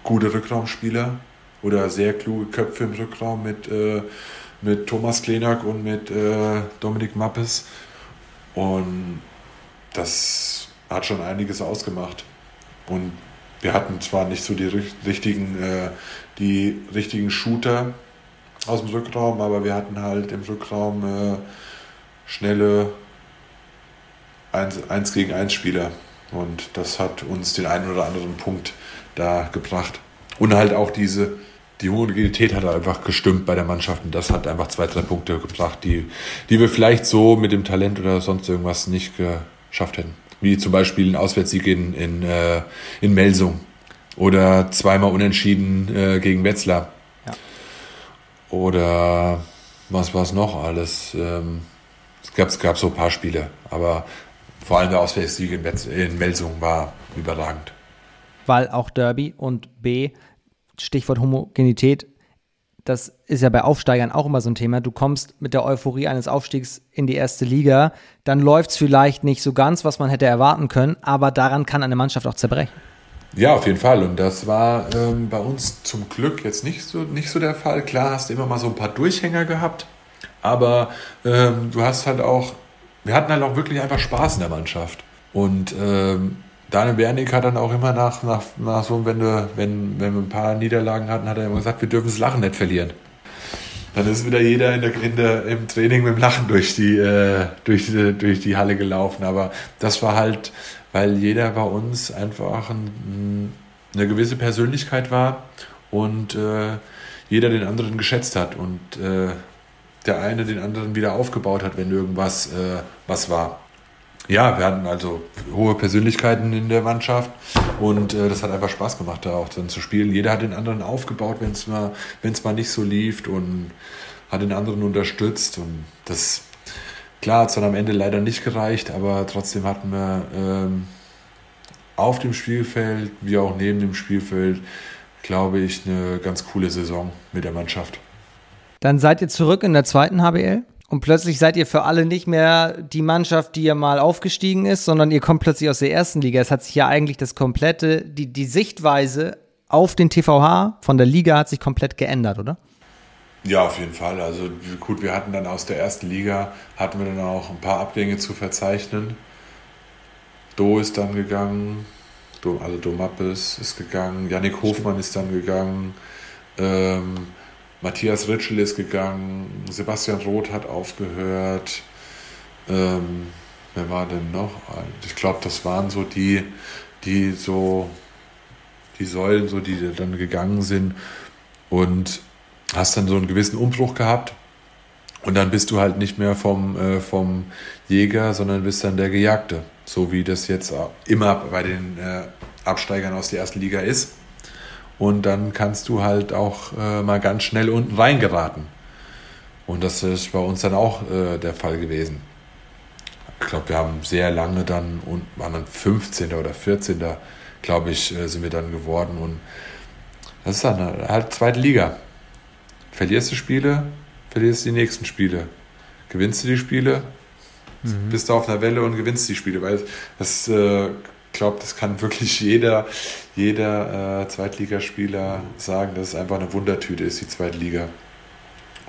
gute Rückraumspieler oder sehr kluge Köpfe im Rückraum mit, äh, mit Thomas Klenak und mit äh, Dominik Mappes. Und das hat schon einiges ausgemacht. Und wir hatten zwar nicht so die richtigen, äh, die richtigen Shooter aus dem Rückraum, aber wir hatten halt im Rückraum äh, schnelle 1, 1 gegen 1 Spieler. Und das hat uns den einen oder anderen Punkt da gebracht. Und halt auch diese, die Homogenität hat einfach gestimmt bei der Mannschaft und das hat einfach zwei, drei Punkte gebracht, die, die wir vielleicht so mit dem Talent oder sonst irgendwas nicht geschafft hätten. Wie zum Beispiel ein Auswärtssieg in, in, äh, in Melsung oder zweimal unentschieden äh, gegen Wetzlar. Oder was war es noch alles? Ähm, es, gab, es gab so ein paar Spiele, aber vor allem der Auswärtssieg in, in Melsung war überragend. Weil auch Derby und B, Stichwort Homogenität, das ist ja bei Aufsteigern auch immer so ein Thema. Du kommst mit der Euphorie eines Aufstiegs in die erste Liga, dann läuft es vielleicht nicht so ganz, was man hätte erwarten können, aber daran kann eine Mannschaft auch zerbrechen. Ja, auf jeden Fall. Und das war ähm, bei uns zum Glück jetzt nicht so, nicht so der Fall. Klar hast du immer mal so ein paar Durchhänger gehabt, aber ähm, du hast halt auch wir hatten halt auch wirklich einfach Spaß in der Mannschaft. Und ähm, Daniel Wernick hat dann auch immer nach, nach, nach so, wenn, du, wenn, wenn wir ein paar Niederlagen hatten, hat er immer gesagt, wir dürfen das Lachen nicht verlieren. Dann ist wieder jeder in der, in der, im Training mit dem Lachen durch die, äh, durch, die, durch die Halle gelaufen. Aber das war halt, weil jeder bei uns einfach ein, eine gewisse Persönlichkeit war und äh, jeder den anderen geschätzt hat. Und äh, der eine den anderen wieder aufgebaut hat, wenn irgendwas äh, was war. Ja, wir hatten also hohe Persönlichkeiten in der Mannschaft und äh, das hat einfach Spaß gemacht, da auch dann zu spielen. Jeder hat den anderen aufgebaut, wenn es mal, mal nicht so lief und hat den anderen unterstützt und das klar hat es dann am Ende leider nicht gereicht, aber trotzdem hatten wir ähm, auf dem Spielfeld wie auch neben dem Spielfeld, glaube ich, eine ganz coole Saison mit der Mannschaft. Dann seid ihr zurück in der zweiten HBL und plötzlich seid ihr für alle nicht mehr die Mannschaft, die ja mal aufgestiegen ist, sondern ihr kommt plötzlich aus der ersten Liga. Es hat sich ja eigentlich das komplette, die, die Sichtweise auf den TVH von der Liga hat sich komplett geändert, oder? Ja, auf jeden Fall. Also gut, wir hatten dann aus der ersten Liga, hatten wir dann auch ein paar Abgänge zu verzeichnen. Do ist dann gegangen, also Do Mappes ist gegangen, Yannick Hofmann ist dann gegangen. Ähm, Matthias Ritschel ist gegangen, Sebastian Roth hat aufgehört. Ähm, wer war denn noch? Ich glaube, das waren so die, die so, die Säulen, so die dann gegangen sind und hast dann so einen gewissen Umbruch gehabt. Und dann bist du halt nicht mehr vom, äh, vom Jäger, sondern bist dann der Gejagte. So wie das jetzt immer bei den äh, Absteigern aus der ersten Liga ist. Und dann kannst du halt auch äh, mal ganz schnell unten reingeraten. Und das ist bei uns dann auch äh, der Fall gewesen. Ich glaube, wir haben sehr lange dann, und waren dann 15. oder 14. glaube ich, äh, sind wir dann geworden. Und das ist dann halt zweite Liga. Verlierst du Spiele, verlierst du die nächsten Spiele. Gewinnst du die Spiele, mhm. bist du auf einer Welle und gewinnst die Spiele. Weil das äh, glaube, das kann wirklich jeder, jeder äh, Zweitligaspieler sagen, dass es einfach eine Wundertüte ist, die Zweitliga.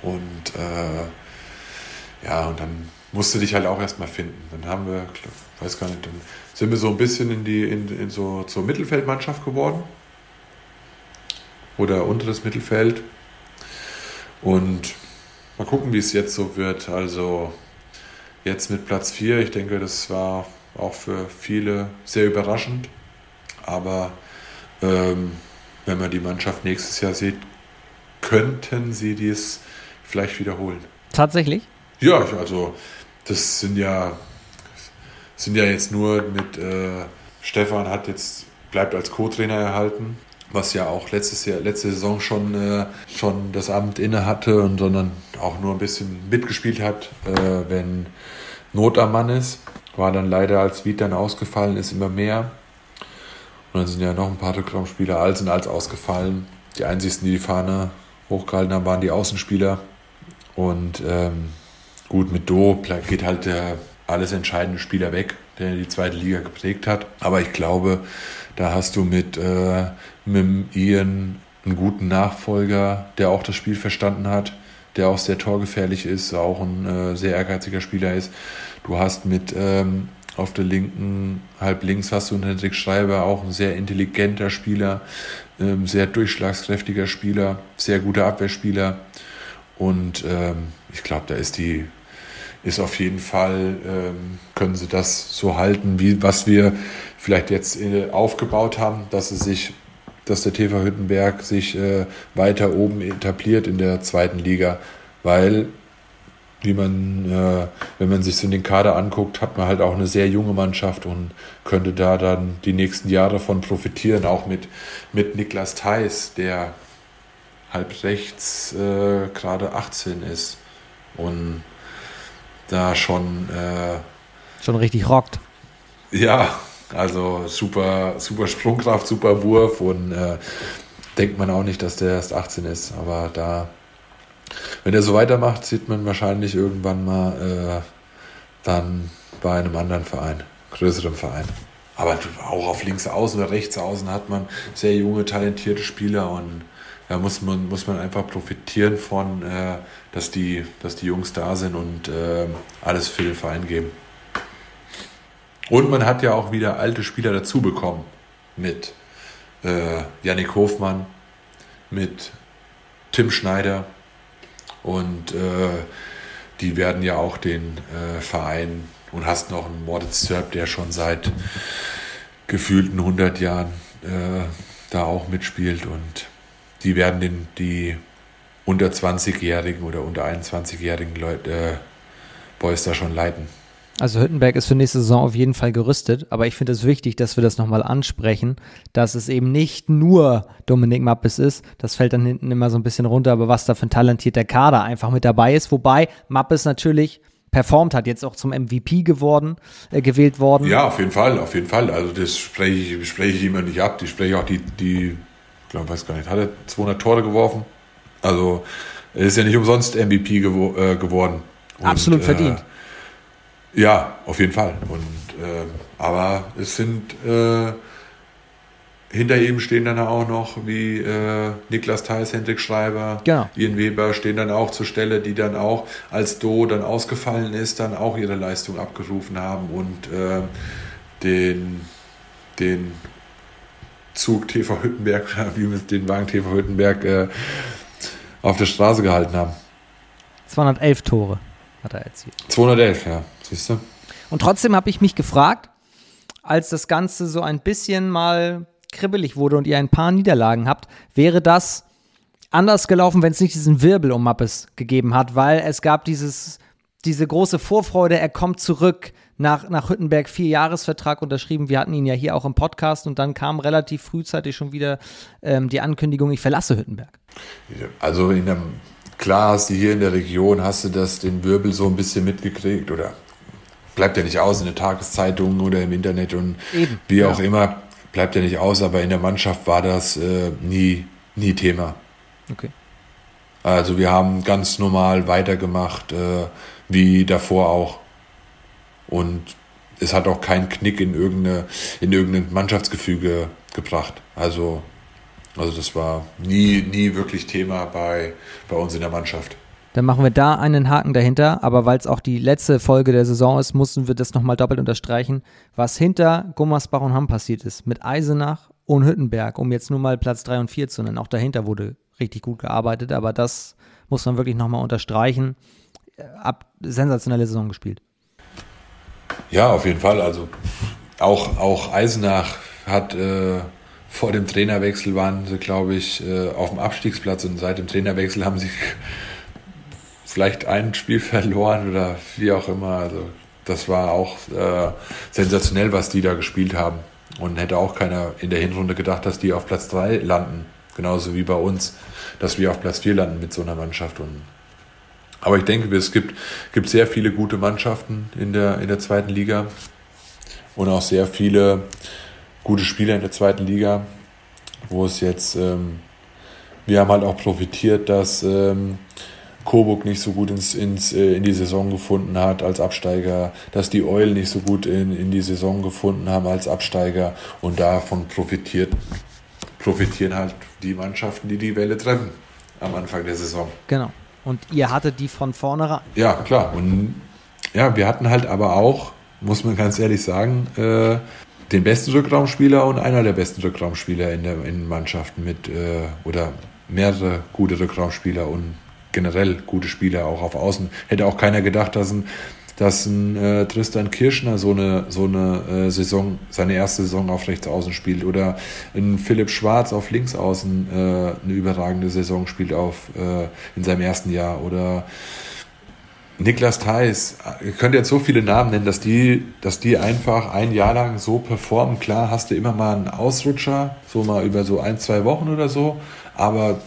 Und äh, ja, und dann musst du dich halt auch erstmal finden. Dann haben wir, ich weiß gar nicht, dann sind wir so ein bisschen in die, in, in so zur Mittelfeldmannschaft geworden. Oder unteres Mittelfeld. Und mal gucken, wie es jetzt so wird. Also jetzt mit Platz 4, ich denke, das war auch für viele sehr überraschend. Aber ähm, wenn man die Mannschaft nächstes Jahr sieht, könnten sie dies vielleicht wiederholen. Tatsächlich? Ja, also das sind ja sind ja jetzt nur mit äh, Stefan hat jetzt bleibt als Co-Trainer erhalten, was ja auch letztes Jahr letzte Saison schon äh, schon das Amt inne hatte und sondern auch nur ein bisschen mitgespielt hat, äh, wenn Not am Mann ist war dann leider, als Wied dann ausgefallen ist, immer mehr. Und dann sind ja noch ein paar Rückraumspieler als und als ausgefallen. Die einzigsten, die die Fahne hochgehalten haben, waren die Außenspieler. Und ähm, gut, mit Do geht halt der alles entscheidende Spieler weg, der die zweite Liga geprägt hat. Aber ich glaube, da hast du mit, äh, mit Ian einen guten Nachfolger, der auch das Spiel verstanden hat, der auch sehr torgefährlich ist, auch ein äh, sehr ehrgeiziger Spieler ist. Du hast mit ähm, auf der linken, halb links hast du einen Hendrik Schreiber, auch ein sehr intelligenter Spieler, ähm, sehr durchschlagskräftiger Spieler, sehr guter Abwehrspieler. Und ähm, ich glaube, da ist die, ist auf jeden Fall, ähm, können sie das so halten, wie was wir vielleicht jetzt äh, aufgebaut haben, dass es sich, dass der TV Hüttenberg sich äh, weiter oben etabliert in der zweiten Liga, weil wie man, äh, wenn man sich so den Kader anguckt, hat man halt auch eine sehr junge Mannschaft und könnte da dann die nächsten Jahre von profitieren, auch mit, mit Niklas Theis, der halb rechts äh, gerade 18 ist und da schon äh, schon richtig rockt. Ja, also super, super Sprungkraft, super Wurf und äh, denkt man auch nicht, dass der erst 18 ist, aber da wenn er so weitermacht, sieht man wahrscheinlich irgendwann mal äh, dann bei einem anderen Verein, größerem Verein. Aber auch auf links außen oder rechts außen hat man sehr junge, talentierte Spieler und da muss man, muss man einfach profitieren von, äh, dass, die, dass die Jungs da sind und äh, alles für den Verein geben. Und man hat ja auch wieder alte Spieler dazu bekommen mit äh, Yannick Hofmann, mit Tim Schneider und äh, die werden ja auch den äh, Verein und hast noch einen Moritz Zerb, der schon seit gefühlten 100 Jahren äh, da auch mitspielt und die werden den, die unter 20-Jährigen oder unter 21-Jährigen Leute, äh, Boys da schon leiten. Also Hüttenberg ist für nächste Saison auf jeden Fall gerüstet, aber ich finde es wichtig, dass wir das nochmal ansprechen, dass es eben nicht nur Dominik Mappes ist, das fällt dann hinten immer so ein bisschen runter, aber was da für ein talentierter Kader einfach mit dabei ist, wobei Mappes natürlich performt hat, jetzt auch zum MVP geworden, äh, gewählt worden. Ja, auf jeden Fall, auf jeden Fall. Also das spreche ich, spreche ich immer nicht ab. Ich spreche auch die, die, ich glaube, weiß gar nicht, hat er 200 Tore geworfen? Also er ist ja nicht umsonst MVP gewo äh, geworden. Und, Absolut verdient. Äh, ja, auf jeden Fall. Und, äh, aber es sind äh, hinter ihm stehen dann auch noch wie äh, Niklas Theis, Hendrik Schreiber, genau. Ian Weber stehen dann auch zur Stelle, die dann auch, als Do dann ausgefallen ist, dann auch ihre Leistung abgerufen haben und äh, den, den Zug TV Hüttenberg, *laughs* wie wir den Wagen TV Hüttenberg äh, auf der Straße gehalten haben. 211 Tore hat er erzielt. 211, ja. Siehst du? Und trotzdem habe ich mich gefragt, als das Ganze so ein bisschen mal kribbelig wurde und ihr ein paar Niederlagen habt, wäre das anders gelaufen, wenn es nicht diesen Wirbel um Mappes gegeben hat, weil es gab dieses, diese große Vorfreude, er kommt zurück nach, nach Hüttenberg, vier Jahresvertrag unterschrieben. Wir hatten ihn ja hier auch im Podcast und dann kam relativ frühzeitig schon wieder ähm, die Ankündigung, ich verlasse Hüttenberg. Also in einem, klar hast du hier in der Region, hast du das, den Wirbel so ein bisschen mitgekriegt oder bleibt ja nicht aus in der Tageszeitung oder im Internet und Eben, wie ja. auch immer, bleibt ja nicht aus, aber in der Mannschaft war das äh, nie, nie Thema. Okay. Also wir haben ganz normal weitergemacht, äh, wie davor auch. Und es hat auch keinen Knick in irgendeine, in irgendein Mannschaftsgefüge gebracht. Also, also das war nie, nie wirklich Thema bei, bei uns in der Mannschaft. Dann machen wir da einen Haken dahinter. Aber weil es auch die letzte Folge der Saison ist, mussten wir das nochmal doppelt unterstreichen, was hinter Gummersbach und Hamm passiert ist. Mit Eisenach und Hüttenberg, um jetzt nur mal Platz 3 und 4 zu nennen. Auch dahinter wurde richtig gut gearbeitet, aber das muss man wirklich nochmal unterstreichen. Ab sensationelle Saison gespielt. Ja, auf jeden Fall. Also auch, auch Eisenach hat äh, vor dem Trainerwechsel waren sie, glaube ich, äh, auf dem Abstiegsplatz und seit dem Trainerwechsel haben sie vielleicht ein Spiel *laughs* verloren oder wie auch immer. Also das war auch äh, sensationell, was die da gespielt haben. Und hätte auch keiner in der Hinrunde gedacht, dass die auf Platz 3 landen. Genauso wie bei uns, dass wir auf Platz 4 landen mit so einer Mannschaft. Und aber ich denke, es gibt, gibt sehr viele gute Mannschaften in der, in der zweiten Liga und auch sehr viele gute Spieler in der zweiten Liga, wo es jetzt, ähm, wir haben halt auch profitiert, dass ähm, Coburg nicht so gut ins, ins, äh, in die Saison gefunden hat als Absteiger, dass die Eulen nicht so gut in, in die Saison gefunden haben als Absteiger und davon profitiert, profitieren halt die Mannschaften, die die Welle treffen am Anfang der Saison. Genau. Und ihr hattet die von vornherein. Ja, klar. Und ja, wir hatten halt aber auch, muss man ganz ehrlich sagen, äh, den besten Rückraumspieler und einer der besten Rückraumspieler in, der, in Mannschaften mit äh, oder mehrere gute Rückraumspieler und generell gute Spieler auch auf Außen. Hätte auch keiner gedacht, dass ein, dass ein äh, Tristan Kirschner so eine, so eine äh, Saison, seine erste Saison auf rechts außen spielt oder ein Philipp Schwarz auf links außen äh, eine überragende Saison spielt auf, äh, in seinem ersten Jahr oder Niklas Theis, ihr könnt jetzt so viele Namen nennen, dass die, dass die einfach ein Jahr lang so performen. Klar hast du immer mal einen Ausrutscher, so mal über so ein, zwei Wochen oder so, aber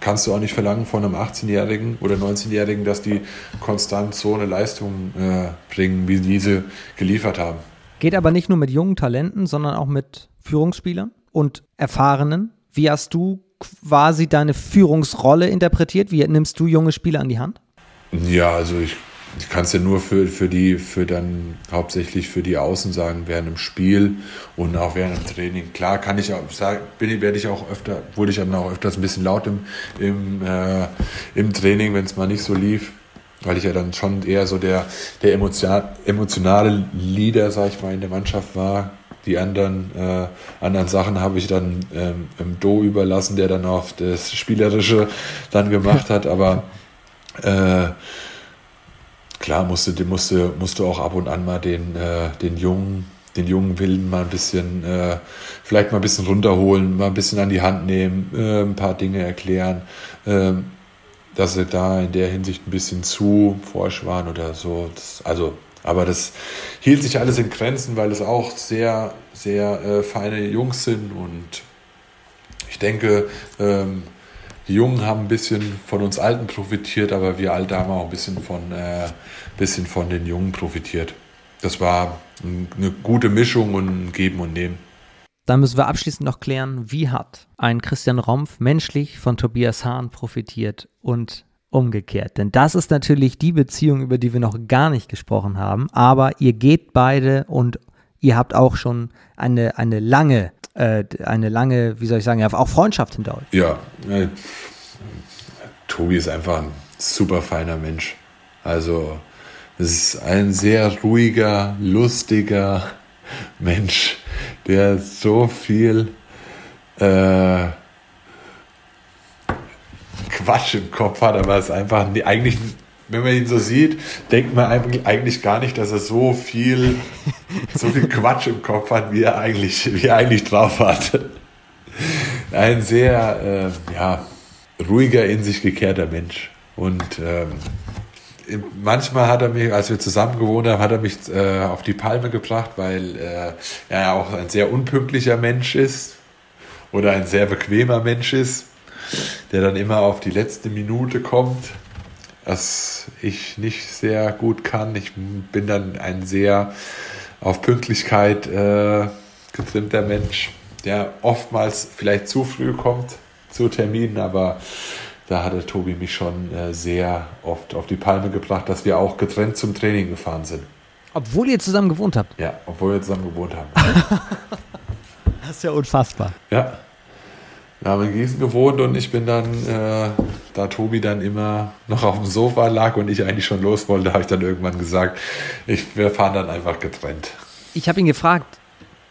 kannst du auch nicht verlangen von einem 18-Jährigen oder 19-Jährigen, dass die konstant so eine Leistung äh, bringen, wie diese geliefert haben. Geht aber nicht nur mit jungen Talenten, sondern auch mit Führungsspielern und Erfahrenen. Wie hast du quasi deine Führungsrolle interpretiert? Wie nimmst du junge Spieler an die Hand? Ja, also ich, ich kann es ja nur für, für die, für dann hauptsächlich für die Außen sagen, während dem Spiel und auch während dem Training. Klar kann ich auch sagen, bin, werde ich auch öfter, wurde ich dann auch öfters ein bisschen laut im, im, äh, im Training, wenn es mal nicht so lief. Weil ich ja dann schon eher so der, der emotionale Leader, sag ich mal, in der Mannschaft war, die anderen, äh, anderen Sachen habe ich dann ähm, im Do überlassen, der dann auch das Spielerische dann gemacht hat. Aber äh, klar musste, musste, musste auch ab und an mal den, äh, den jungen den jungen Willen mal ein bisschen, äh, vielleicht mal ein bisschen runterholen, mal ein bisschen an die Hand nehmen, äh, ein paar Dinge erklären, äh, dass sie da in der Hinsicht ein bisschen zu forsch waren oder so. Das, also, aber das hielt sich alles in Grenzen, weil es auch sehr, sehr äh, feine Jungs sind und ich denke, ähm, die Jungen haben ein bisschen von uns Alten profitiert, aber wir Alte haben auch ein bisschen von, äh, bisschen von den Jungen profitiert. Das war eine gute Mischung und Geben und Nehmen. Dann müssen wir abschließend noch klären, wie hat ein Christian Rompf menschlich von Tobias Hahn profitiert und umgekehrt. Denn das ist natürlich die Beziehung, über die wir noch gar nicht gesprochen haben. Aber ihr geht beide und ihr habt auch schon eine, eine lange äh, eine lange, wie soll ich sagen, auch Freundschaft hinter euch. Ja, äh, Tobi ist einfach ein super feiner Mensch. Also, es ist ein sehr ruhiger, lustiger *laughs* Mensch, der so viel äh, Quatsch im Kopf hat, aber es ist einfach eigentlich wenn man ihn so sieht, denkt man eigentlich gar nicht, dass er so viel, *laughs* so viel Quatsch im Kopf hat, wie er eigentlich, wie er eigentlich drauf hat. Ein sehr, äh, ja, ruhiger, in sich gekehrter Mensch. Und ähm, manchmal hat er mich, als wir zusammen gewohnt haben, hat er mich äh, auf die Palme gebracht, weil äh, er auch ein sehr unpünktlicher Mensch ist oder ein sehr bequemer Mensch ist, der dann immer auf die letzte Minute kommt was ich nicht sehr gut kann. Ich bin dann ein sehr auf Pünktlichkeit äh, getrimmter Mensch, der oftmals vielleicht zu früh kommt zu Terminen, aber da hatte Tobi mich schon äh, sehr oft auf die Palme gebracht, dass wir auch getrennt zum Training gefahren sind. Obwohl ihr zusammen gewohnt habt? Ja, obwohl wir zusammen gewohnt haben. *laughs* das ist ja unfassbar. Ja. Wir haben in Gießen gewohnt und ich bin dann, äh, da Tobi dann immer noch auf dem Sofa lag und ich eigentlich schon los wollte, habe ich dann irgendwann gesagt, ich, wir fahren dann einfach getrennt. Ich habe ihn gefragt,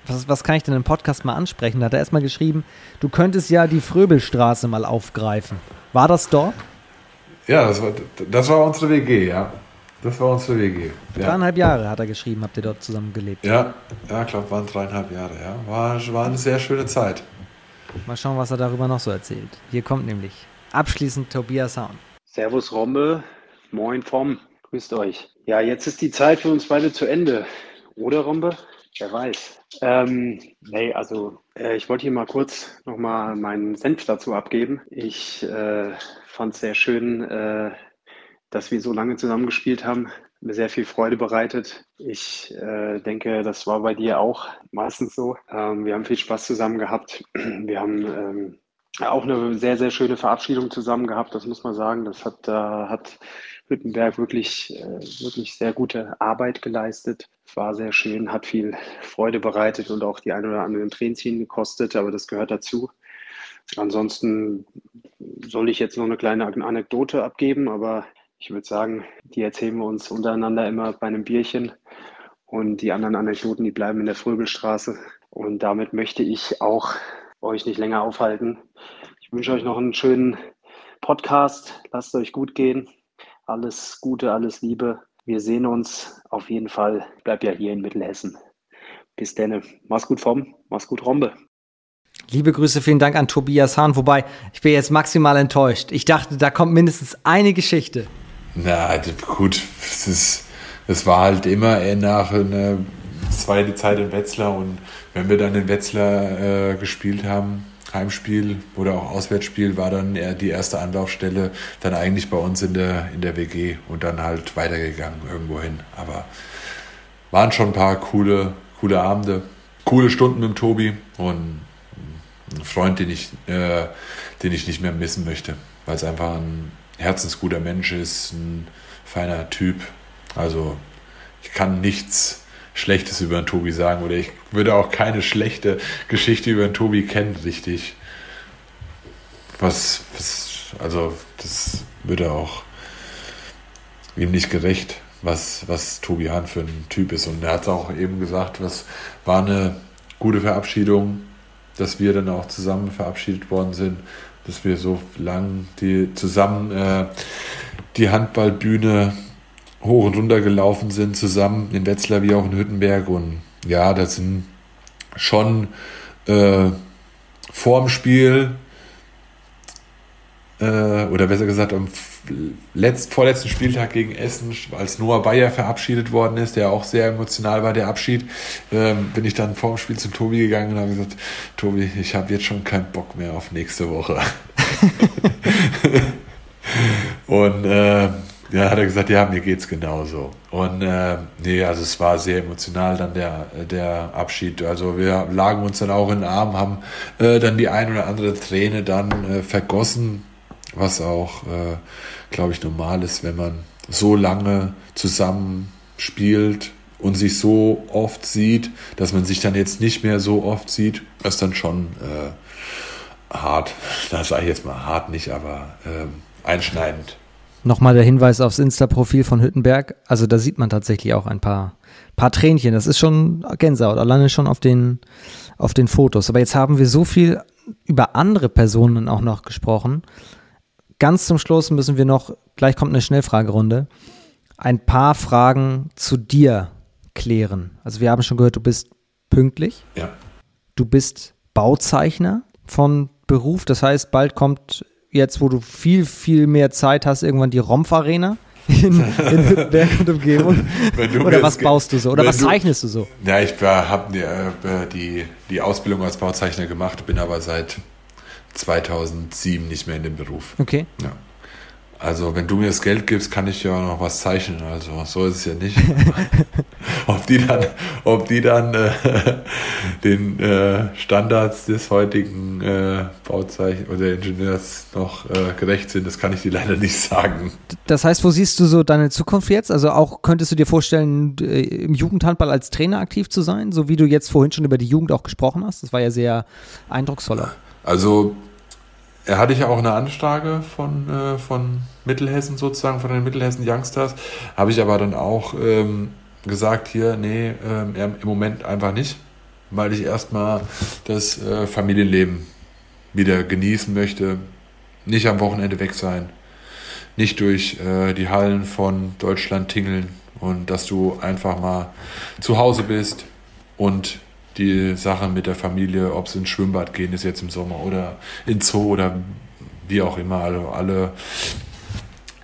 was, was kann ich denn im Podcast mal ansprechen? Da hat er erstmal geschrieben, du könntest ja die Fröbelstraße mal aufgreifen. War das dort? Ja, das war, das war unsere WG, ja. Das war unsere WG. Ja. Dreieinhalb Jahre hat er geschrieben, habt ihr dort zusammen gelebt. Ja, ja, ich glaube, waren dreieinhalb Jahre, ja. War, war eine sehr schöne Zeit. Mal schauen, was er darüber noch so erzählt. Hier kommt nämlich abschließend Tobias Hahn. Servus Rombe, moin Tom, grüßt euch. Ja, jetzt ist die Zeit für uns beide zu Ende. Oder Rombe? Wer weiß. Ähm, nee, also äh, ich wollte hier mal kurz nochmal meinen Senf dazu abgeben. Ich äh, fand es sehr schön, äh, dass wir so lange zusammengespielt haben mir sehr viel Freude bereitet. Ich äh, denke, das war bei dir auch meistens so. Ähm, wir haben viel Spaß zusammen gehabt. *clears throat* Wir haben ähm, auch eine sehr, sehr schöne Verabschiedung zusammen gehabt, das muss man sagen. Das hat, äh, hat Hüttenberg wirklich, äh, wirklich sehr gute Arbeit geleistet. War sehr schön, hat viel Freude bereitet und auch die ein oder anderen Tränchen gekostet, aber das gehört dazu. ansonsten soll ich jetzt noch eine kleine Anekdote abgeben, aber ich würde sagen, die erzählen wir uns untereinander immer bei einem Bierchen und die anderen Anekdoten, die bleiben in der Fröbelstraße. Und damit möchte ich auch euch nicht länger aufhalten. Ich wünsche euch noch einen schönen Podcast. Lasst euch gut gehen. Alles Gute, alles Liebe. Wir sehen uns auf jeden Fall. Bleibt ja hier in Mittelhessen. Bis dann. Mach's gut, Vom. Mach's gut, Rombe. Liebe Grüße, vielen Dank an Tobias Hahn. Wobei, ich bin jetzt maximal enttäuscht. Ich dachte, da kommt mindestens eine Geschichte. Na, gut, es, ist, es war halt immer nach einer zweiten Zeit in Wetzlar und wenn wir dann in Wetzlar äh, gespielt haben, Heimspiel oder auch Auswärtsspiel, war dann eher die erste Anlaufstelle dann eigentlich bei uns in der, in der WG und dann halt weitergegangen irgendwo hin. Aber waren schon ein paar coole, coole Abende, coole Stunden mit dem Tobi und ein Freund, den ich, äh, den ich nicht mehr missen möchte, weil es einfach ein herzensguter Mensch ist, ein feiner Typ. Also ich kann nichts Schlechtes über den Tobi sagen oder ich würde auch keine schlechte Geschichte über den Tobi kennen, richtig. Was, was also das würde auch ihm nicht gerecht, was, was Tobi Hahn für ein Typ ist. Und er hat auch eben gesagt, was war eine gute Verabschiedung, dass wir dann auch zusammen verabschiedet worden sind, dass wir so lang die zusammen äh, die Handballbühne hoch und runter gelaufen sind, zusammen in Wetzlar wie auch in Hüttenberg. Und ja, das sind schon äh, vorm Spiel äh, oder besser gesagt am letzt, vorletzten Spieltag gegen Essen, als Noah Bayer verabschiedet worden ist, der auch sehr emotional war, der Abschied, ähm, bin ich dann vorm Spiel zu Tobi gegangen und habe gesagt, Tobi, ich habe jetzt schon keinen Bock mehr auf nächste Woche. *laughs* und äh, ja, hat er gesagt, ja, mir geht's genauso. Und äh, nee, also es war sehr emotional dann der, der Abschied. Also wir lagen uns dann auch in den Arm, haben äh, dann die ein oder andere Träne dann äh, vergossen, was auch, äh, glaube ich, normal ist, wenn man so lange zusammen spielt und sich so oft sieht, dass man sich dann jetzt nicht mehr so oft sieht, ist dann schon äh, hart. *laughs* Da sage ich jetzt mal hart nicht, aber äh, einschneidend. Nochmal der Hinweis aufs Insta-Profil von Hüttenberg. Also da sieht man tatsächlich auch ein paar, paar Tränchen. Das ist schon Gänsehaut, alleine schon auf den, auf den Fotos. Aber jetzt haben wir so viel über andere Personen auch noch gesprochen. Ganz zum Schluss müssen wir noch, gleich kommt eine Schnellfragerunde, ein paar Fragen zu dir klären. Also wir haben schon gehört, du bist pünktlich. Ja. Du bist Bauzeichner von Beruf. Das heißt, bald kommt jetzt, wo du viel, viel mehr Zeit hast, irgendwann die Rompf-Arena in, in Hüttenberg und Umgebung? *laughs* Oder was baust du so? Oder was du, zeichnest du so? Ja, ich habe die, äh, die, die Ausbildung als Bauzeichner gemacht, bin aber seit 2007 nicht mehr in dem Beruf. Okay. Ja. Also, wenn du mir das Geld gibst, kann ich ja noch was zeichnen. Also, so ist es ja nicht. *laughs* ob die dann, ob die dann äh, *laughs* den äh, Standards des heutigen äh, Bauzeichen oder Ingenieurs noch äh, gerecht sind, das kann ich dir leider nicht sagen. Das heißt, wo siehst du so deine Zukunft jetzt? Also, auch könntest du dir vorstellen, äh, im Jugendhandball als Trainer aktiv zu sein, so wie du jetzt vorhin schon über die Jugend auch gesprochen hast? Das war ja sehr eindrucksvoller. Also, er hatte ja auch eine Anfrage von, äh, von Mittelhessen sozusagen, von den Mittelhessen Youngsters. Habe ich aber dann auch ähm, gesagt, hier, nee, ähm, im Moment einfach nicht, weil ich erstmal das äh, Familienleben wieder genießen möchte. Nicht am Wochenende weg sein. Nicht durch äh, die Hallen von Deutschland tingeln und dass du einfach mal zu Hause bist und die Sache mit der Familie, ob es ins Schwimmbad gehen ist jetzt im Sommer oder ins Zoo oder wie auch immer. Also alle,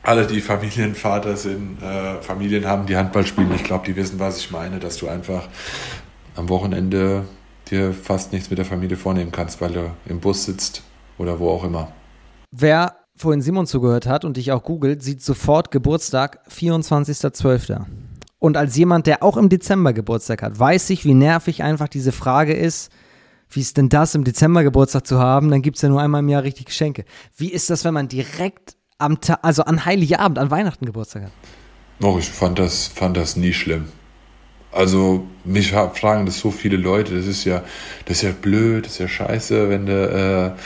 alle die Familienvater sind, äh, Familien haben, die Handball spielen. Ich glaube, die wissen, was ich meine, dass du einfach am Wochenende dir fast nichts mit der Familie vornehmen kannst, weil du im Bus sitzt oder wo auch immer. Wer vorhin Simon zugehört hat und dich auch googelt, sieht sofort Geburtstag 24.12. Und als jemand, der auch im Dezember Geburtstag hat, weiß ich, wie nervig einfach diese Frage ist, wie ist denn das, im Dezember Geburtstag zu haben? Dann gibt es ja nur einmal im Jahr richtig Geschenke. Wie ist das, wenn man direkt am Tag, also an Heiligabend, an Weihnachten Geburtstag hat? Oh, ich fand das, fand das nie schlimm. Also mich fragen das so viele Leute, das ist ja, das ist ja blöd, das ist ja scheiße, wenn du, äh,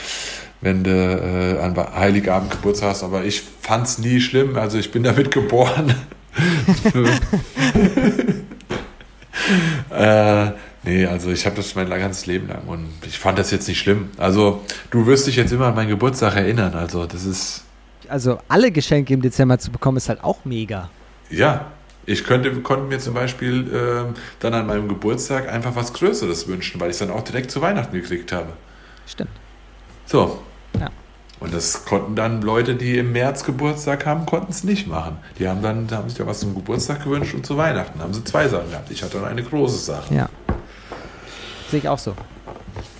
wenn du äh, an Heiligabend Geburtstag hast, aber ich fand es nie schlimm. Also ich bin damit geboren. *laughs* äh, nee, also ich habe das mein ganzes Leben lang und ich fand das jetzt nicht schlimm. Also du wirst dich jetzt immer an meinen Geburtstag erinnern. Also das ist. Also alle Geschenke im Dezember zu bekommen, ist halt auch mega. Ja, ich könnte, konnte mir zum Beispiel äh, dann an meinem Geburtstag einfach was Größeres wünschen, weil ich es dann auch direkt zu Weihnachten gekriegt habe. Stimmt. So. Ja. Und das konnten dann Leute, die im März Geburtstag haben, konnten es nicht machen. Die haben dann haben sich ja was zum Geburtstag gewünscht und zu Weihnachten haben sie zwei Sachen gehabt. Ich hatte dann eine große Sache. Ja. Sehe ich auch so.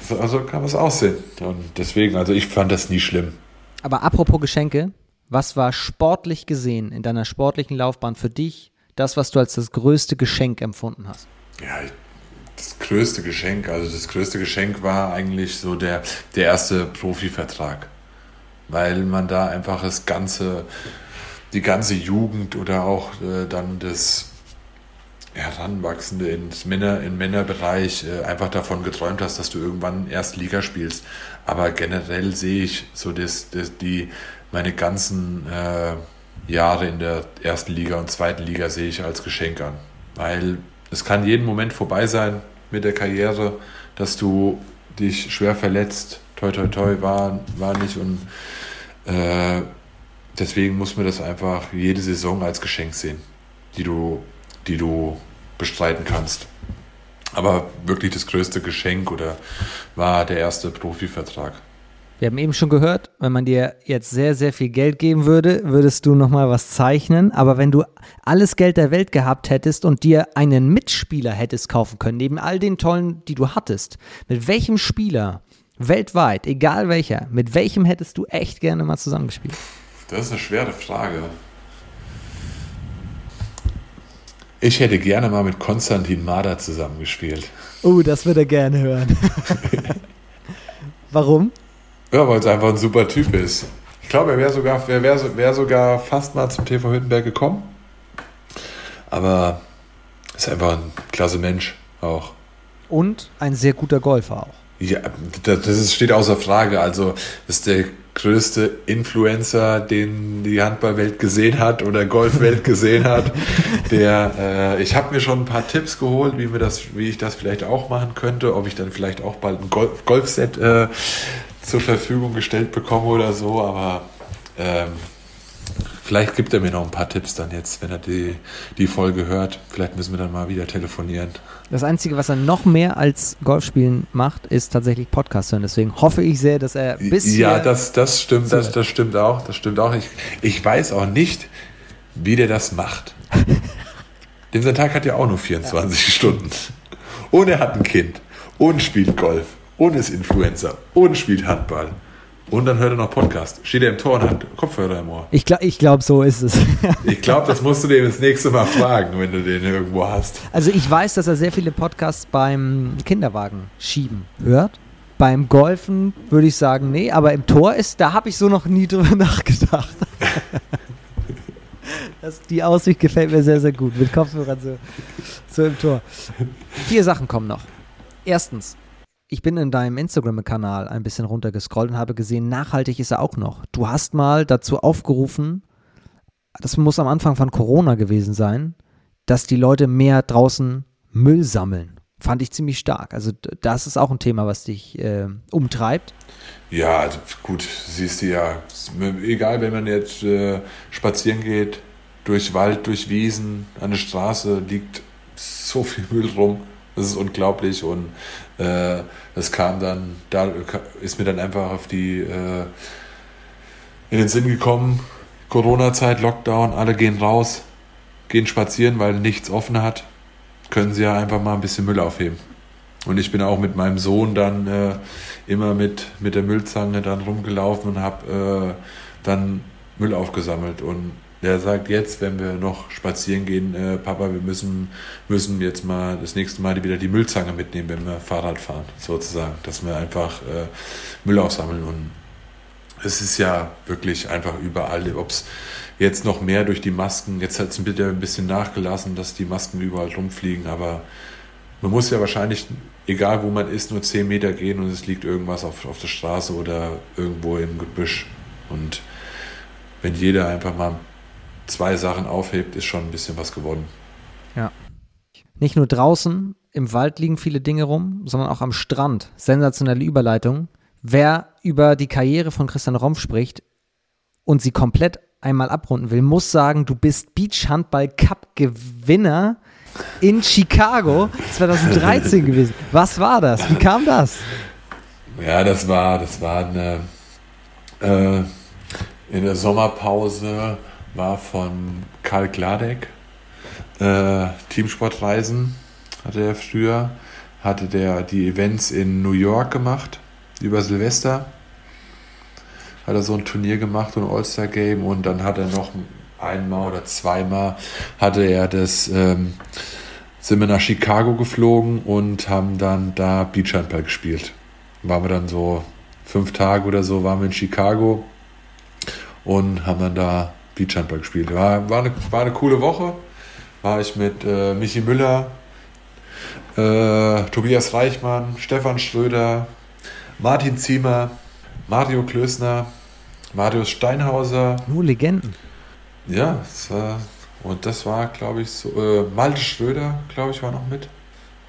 so also kann es aussehen. Und deswegen, also ich fand das nie schlimm. Aber apropos Geschenke, was war sportlich gesehen in deiner sportlichen Laufbahn für dich das, was du als das größte Geschenk empfunden hast? Ja, das größte Geschenk, also das größte Geschenk war eigentlich so der, der erste Profivertrag. Weil man da einfach das ganze, die ganze Jugend oder auch äh, dann das Heranwachsende ins Männer, im Männerbereich äh, einfach davon geträumt hast, dass du irgendwann erst Liga spielst. Aber generell sehe ich so das, das, die, meine ganzen äh, Jahre in der ersten Liga und zweiten Liga sehe ich als Geschenk an. Weil es kann jeden Moment vorbei sein mit der Karriere, dass du dich schwer verletzt. Toi, toi, toi, war, war nicht. Und äh, deswegen muss man das einfach jede Saison als Geschenk sehen, die du, die du bestreiten kannst. Aber wirklich das größte Geschenk oder war der erste Profivertrag. Wir haben eben schon gehört, wenn man dir jetzt sehr, sehr viel Geld geben würde, würdest du nochmal was zeichnen. Aber wenn du alles Geld der Welt gehabt hättest und dir einen Mitspieler hättest kaufen können, neben all den tollen, die du hattest, mit welchem Spieler weltweit, egal welcher, mit welchem hättest du echt gerne mal zusammengespielt? Das ist eine schwere Frage. Ich hätte gerne mal mit Konstantin Mader zusammengespielt. Oh, das würde er gerne hören. *laughs* Warum? Ja, weil es einfach ein super Typ ist. Ich glaube, er wäre sogar, wär, wär, wär sogar fast mal zum TV Hüttenberg gekommen. Aber ist einfach ein klasse Mensch auch. Und ein sehr guter Golfer auch. Ja, das, steht außer Frage. Also, ist der größte Influencer, den die Handballwelt gesehen hat oder Golfwelt gesehen hat. Der, äh, ich habe mir schon ein paar Tipps geholt, wie, mir das, wie ich das vielleicht auch machen könnte, ob ich dann vielleicht auch bald ein Golf, Golfset äh, zur Verfügung gestellt bekomme oder so, aber ähm, vielleicht gibt er mir noch ein paar Tipps dann jetzt, wenn er die, die Folge hört. Vielleicht müssen wir dann mal wieder telefonieren. Das Einzige, was er noch mehr als Golfspielen macht, ist tatsächlich Podcast hören. Deswegen hoffe ich sehr, dass er bis Ja, das, das stimmt, das, das stimmt auch. Das stimmt auch. Ich, ich weiß auch nicht, wie der das macht. *laughs* Denn sein Tag hat ja auch nur 24 ja. Stunden. Und er hat ein Kind. Und spielt Golf und ist Influencer und spielt Handball. Und dann hört er noch Podcast. Steht er im Tor und hat Kopfhörer im Ohr. Ich glaube, ich glaub, so ist es. *laughs* ich glaube, das musst du dem das nächste Mal fragen, wenn du den irgendwo hast. Also ich weiß, dass er sehr viele Podcasts beim Kinderwagen schieben hört. Beim Golfen würde ich sagen, nee, aber im Tor ist, da habe ich so noch nie drüber *laughs* nachgedacht. *laughs* das, die Aussicht gefällt mir sehr, sehr gut. Mit Kopfhörern so, so im Tor. Vier Sachen kommen noch. Erstens, ich bin in deinem Instagram-Kanal ein bisschen runtergescrollt und habe gesehen, nachhaltig ist er auch noch. Du hast mal dazu aufgerufen, das muss am Anfang von Corona gewesen sein, dass die Leute mehr draußen Müll sammeln. Fand ich ziemlich stark. Also das ist auch ein Thema, was dich äh, umtreibt. Ja, also gut, siehst du ja, egal, wenn man jetzt äh, spazieren geht, durch Wald, durch Wiesen, an der Straße liegt so viel Müll rum. Das ist unglaublich und äh, das kam dann, da ist mir dann einfach auf die äh, in den Sinn gekommen, Corona-Zeit, Lockdown, alle gehen raus, gehen spazieren, weil nichts offen hat, können sie ja einfach mal ein bisschen Müll aufheben. Und ich bin auch mit meinem Sohn dann äh, immer mit, mit der Müllzange dann rumgelaufen und habe äh, dann Müll aufgesammelt. Und der sagt jetzt, wenn wir noch spazieren gehen, äh, Papa, wir müssen, müssen jetzt mal das nächste Mal wieder die Müllzange mitnehmen, wenn wir Fahrrad fahren, sozusagen. Dass wir einfach äh, Müll aufsammeln. Und es ist ja wirklich einfach überall, ob es jetzt noch mehr durch die Masken, jetzt hat es ein bisschen nachgelassen, dass die Masken überall rumfliegen, aber man muss ja wahrscheinlich egal wo man ist, nur 10 Meter gehen und es liegt irgendwas auf, auf der Straße oder irgendwo im Gebüsch. Und wenn jeder einfach mal zwei Sachen aufhebt, ist schon ein bisschen was gewonnen. Ja. Nicht nur draußen im Wald liegen viele Dinge rum, sondern auch am Strand. Sensationelle Überleitung. Wer über die Karriere von Christian Rompf spricht und sie komplett einmal abrunden will, muss sagen, du bist Beach Handball Cup Gewinner in Chicago *laughs* 2013 gewesen. Was war das? Wie kam das? Ja, das war, das war eine, äh, in der Sommerpause war von Karl Gladek äh, Teamsportreisen hatte er früher, hatte der die Events in New York gemacht über Silvester. Hat er so ein Turnier gemacht, ein All-Star-Game und dann hat er noch einmal oder zweimal hatte er das, ähm, sind wir nach Chicago geflogen und haben dann da Beachhandball gespielt. Waren wir dann so fünf Tage oder so, waren wir in Chicago und haben dann da Beachhandball gespielt. War, war, eine, war eine coole Woche. War ich mit äh, Michi Müller, äh, Tobias Reichmann, Stefan Schröder, Martin Ziemer, Mario Klösner, Marius Steinhauser. Nur Legenden. Ja, das war, und das war, glaube ich, so, äh, Malte Schröder, glaube ich, war noch mit.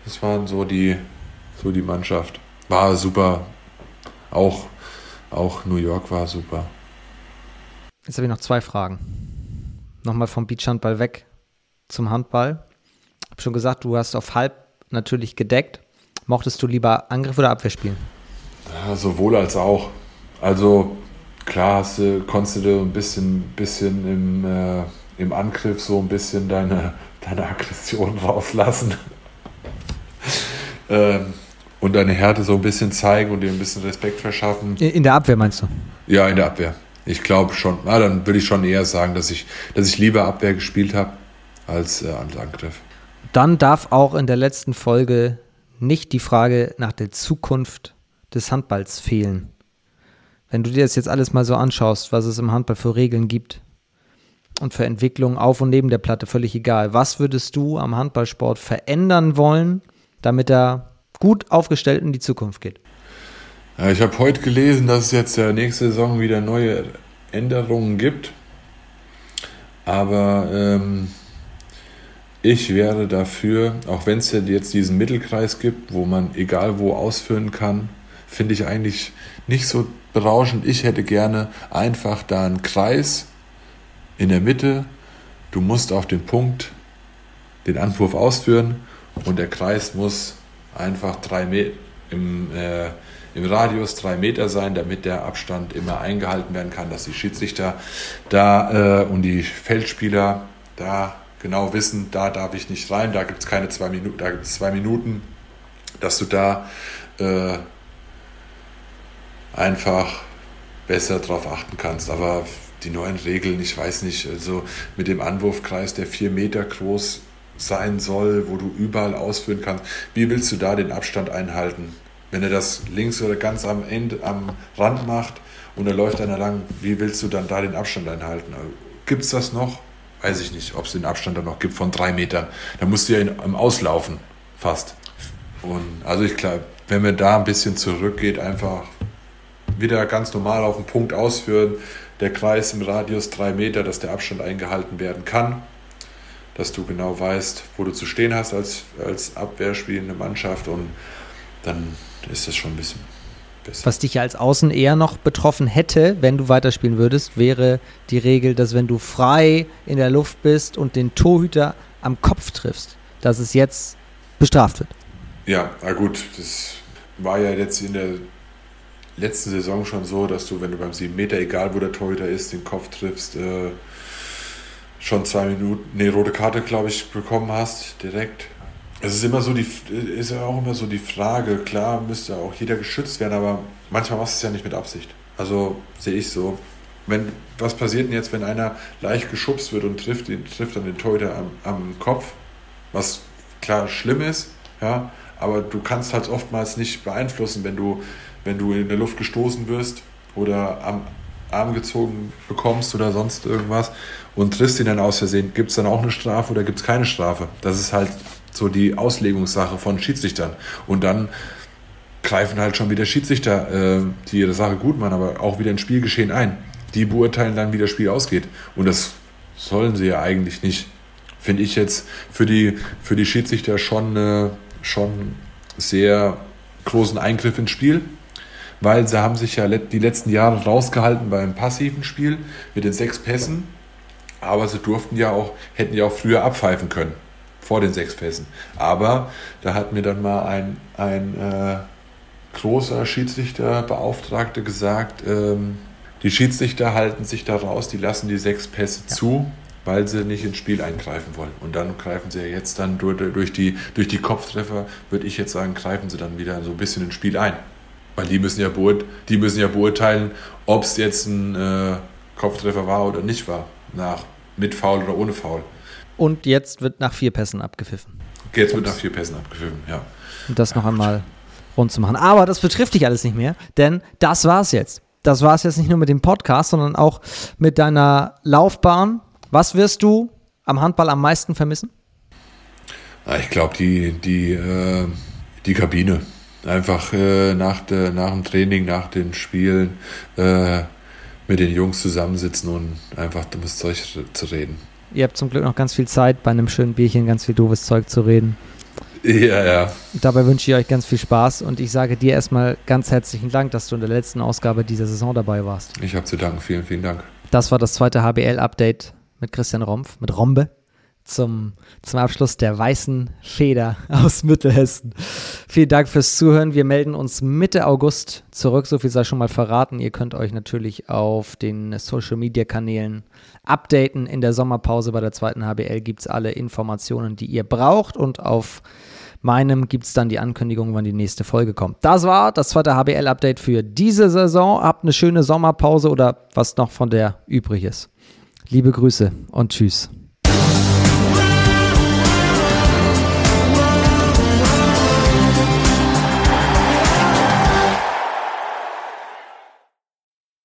Das waren so die, so die Mannschaft. War super. Auch, auch New York war super. Jetzt habe ich noch zwei Fragen. Nochmal vom Beachhandball weg zum Handball. Ich habe schon gesagt, du hast auf halb natürlich gedeckt. Mochtest du lieber Angriff oder Abwehr spielen? Ja, sowohl als auch. Also klar hast du, konntest du ein bisschen, bisschen im, äh, im Angriff so ein bisschen deine, *laughs* deine Aggression rauslassen. *laughs* ähm, und deine Härte so ein bisschen zeigen und dir ein bisschen Respekt verschaffen. In der Abwehr meinst du? Ja, in der Abwehr. Ich glaube schon. Na, dann würde ich schon eher sagen, dass ich, dass ich lieber Abwehr gespielt habe als äh, Angriff. Dann darf auch in der letzten Folge nicht die Frage nach der Zukunft des Handballs fehlen. Wenn du dir das jetzt alles mal so anschaust, was es im Handball für Regeln gibt und für Entwicklungen auf und neben der Platte, völlig egal. Was würdest du am Handballsport verändern wollen, damit er gut aufgestellt in die Zukunft geht? Ja, ich habe heute gelesen, dass es jetzt der nächste Saison wieder neue Änderungen gibt. Aber ähm, ich wäre dafür, auch wenn es jetzt diesen Mittelkreis gibt, wo man egal wo ausführen kann, finde ich eigentlich nicht so berauschend. Ich hätte gerne einfach da einen Kreis in der Mitte. Du musst auf den Punkt den Anwurf ausführen und der Kreis muss einfach drei Meter im, äh, im Radius drei Meter sein, damit der Abstand immer eingehalten werden kann, dass die Schiedsrichter da äh, und die Feldspieler da genau wissen, da darf ich nicht rein, da gibt es keine zwei Minuten, da gibt es zwei Minuten, dass du da äh, einfach besser drauf achten kannst. Aber die neuen Regeln, ich weiß nicht, also mit dem Anwurfkreis, der vier Meter groß sein soll, wo du überall ausführen kannst, wie willst du da den Abstand einhalten? Wenn er das links oder ganz am Ende, am Rand macht und da läuft einer lang, wie willst du dann da den Abstand einhalten? Gibt es das noch? Weiß ich nicht, ob es den Abstand dann noch gibt von drei Metern. Da musst du ja im Auslaufen fast. Und also ich glaube, wenn man da ein bisschen zurückgeht, einfach wieder ganz normal auf den Punkt ausführen, der Kreis im Radius drei Meter, dass der Abstand eingehalten werden kann, dass du genau weißt, wo du zu stehen hast als, als abwehrspielende Mannschaft und dann ist das schon ein bisschen besser. Was dich ja als Außen eher noch betroffen hätte, wenn du weiterspielen würdest, wäre die Regel, dass wenn du frei in der Luft bist und den Torhüter am Kopf triffst, dass es jetzt bestraft wird. Ja, na gut, das war ja jetzt in der letzten Saison schon so, dass du, wenn du beim 7 Meter, egal wo der Torhüter ist, den Kopf triffst, äh, schon zwei Minuten, nee, rote Karte, glaube ich, bekommen hast, direkt. Es ist immer so die, ist ja auch immer so die Frage, klar müsste auch jeder geschützt werden, aber manchmal machst du es ja nicht mit Absicht. Also sehe ich so. Wenn, was passiert denn jetzt, wenn einer leicht geschubst wird und trifft, den, trifft dann den Torhüter am, am Kopf? Was klar schlimm ist, ja, aber du kannst halt oftmals nicht beeinflussen, wenn du, wenn du in der Luft gestoßen wirst oder am Arm gezogen bekommst oder sonst irgendwas und triffst ihn dann aus Versehen, gibt es dann auch eine Strafe oder gibt es keine Strafe? Das ist halt so die Auslegungssache von Schiedsrichtern. Und dann greifen halt schon wieder Schiedsrichter, äh, die ihre Sache gut machen, aber auch wieder ins Spielgeschehen ein. Die beurteilen dann, wie das Spiel ausgeht. Und das sollen sie ja eigentlich nicht. Finde ich jetzt für die, für die Schiedsrichter schon, äh, schon sehr großen Eingriff ins Spiel, weil sie haben sich ja die letzten Jahre rausgehalten beim passiven Spiel mit den sechs Pässen, aber sie durften ja auch, hätten ja auch früher abpfeifen können, vor den sechs Pässen. Aber da hat mir dann mal ein, ein äh, großer Schiedsrichterbeauftragter gesagt, ähm, die Schiedsrichter halten sich da raus, die lassen die sechs Pässe ja. zu, weil sie nicht ins Spiel eingreifen wollen. Und dann greifen sie ja jetzt dann durch, durch, die, durch die Kopftreffer, würde ich jetzt sagen, greifen sie dann wieder so ein bisschen ins Spiel ein. Weil die müssen ja, beurt die müssen ja beurteilen, ob es jetzt ein äh, Kopftreffer war oder nicht war. Nach, mit Foul oder ohne Foul. Und jetzt wird nach vier Pässen abgepfiffen. Jetzt wird nach vier Pässen abgepfiffen, ja. Und das noch einmal rund zu machen. Aber das betrifft dich alles nicht mehr, denn das war's jetzt. Das war's jetzt nicht nur mit dem Podcast, sondern auch mit deiner Laufbahn. Was wirst du am Handball am meisten vermissen? Ich glaube, die, die, äh, die Kabine. Einfach äh, nach, der, nach dem Training, nach den Spielen äh, mit den Jungs zusammensitzen und einfach dummes Zeug zu reden. Ihr habt zum Glück noch ganz viel Zeit, bei einem schönen Bierchen ganz viel doofes Zeug zu reden. Ja, ja. Dabei wünsche ich euch ganz viel Spaß und ich sage dir erstmal ganz herzlichen Dank, dass du in der letzten Ausgabe dieser Saison dabei warst. Ich habe zu danken. Vielen, vielen Dank. Das war das zweite HBL-Update mit Christian Rompf, mit Rombe zum, zum Abschluss der weißen Feder *laughs* aus Mittelhessen. Vielen Dank fürs Zuhören. Wir melden uns Mitte August zurück. So viel sei schon mal verraten. Ihr könnt euch natürlich auf den Social Media Kanälen updaten. In der Sommerpause bei der zweiten HBL gibt es alle Informationen, die ihr braucht. Und auf meinem gibt es dann die Ankündigung, wann die nächste Folge kommt. Das war das zweite HBL-Update für diese Saison. Habt eine schöne Sommerpause oder was noch von der übrig ist. Liebe Grüße und tschüss.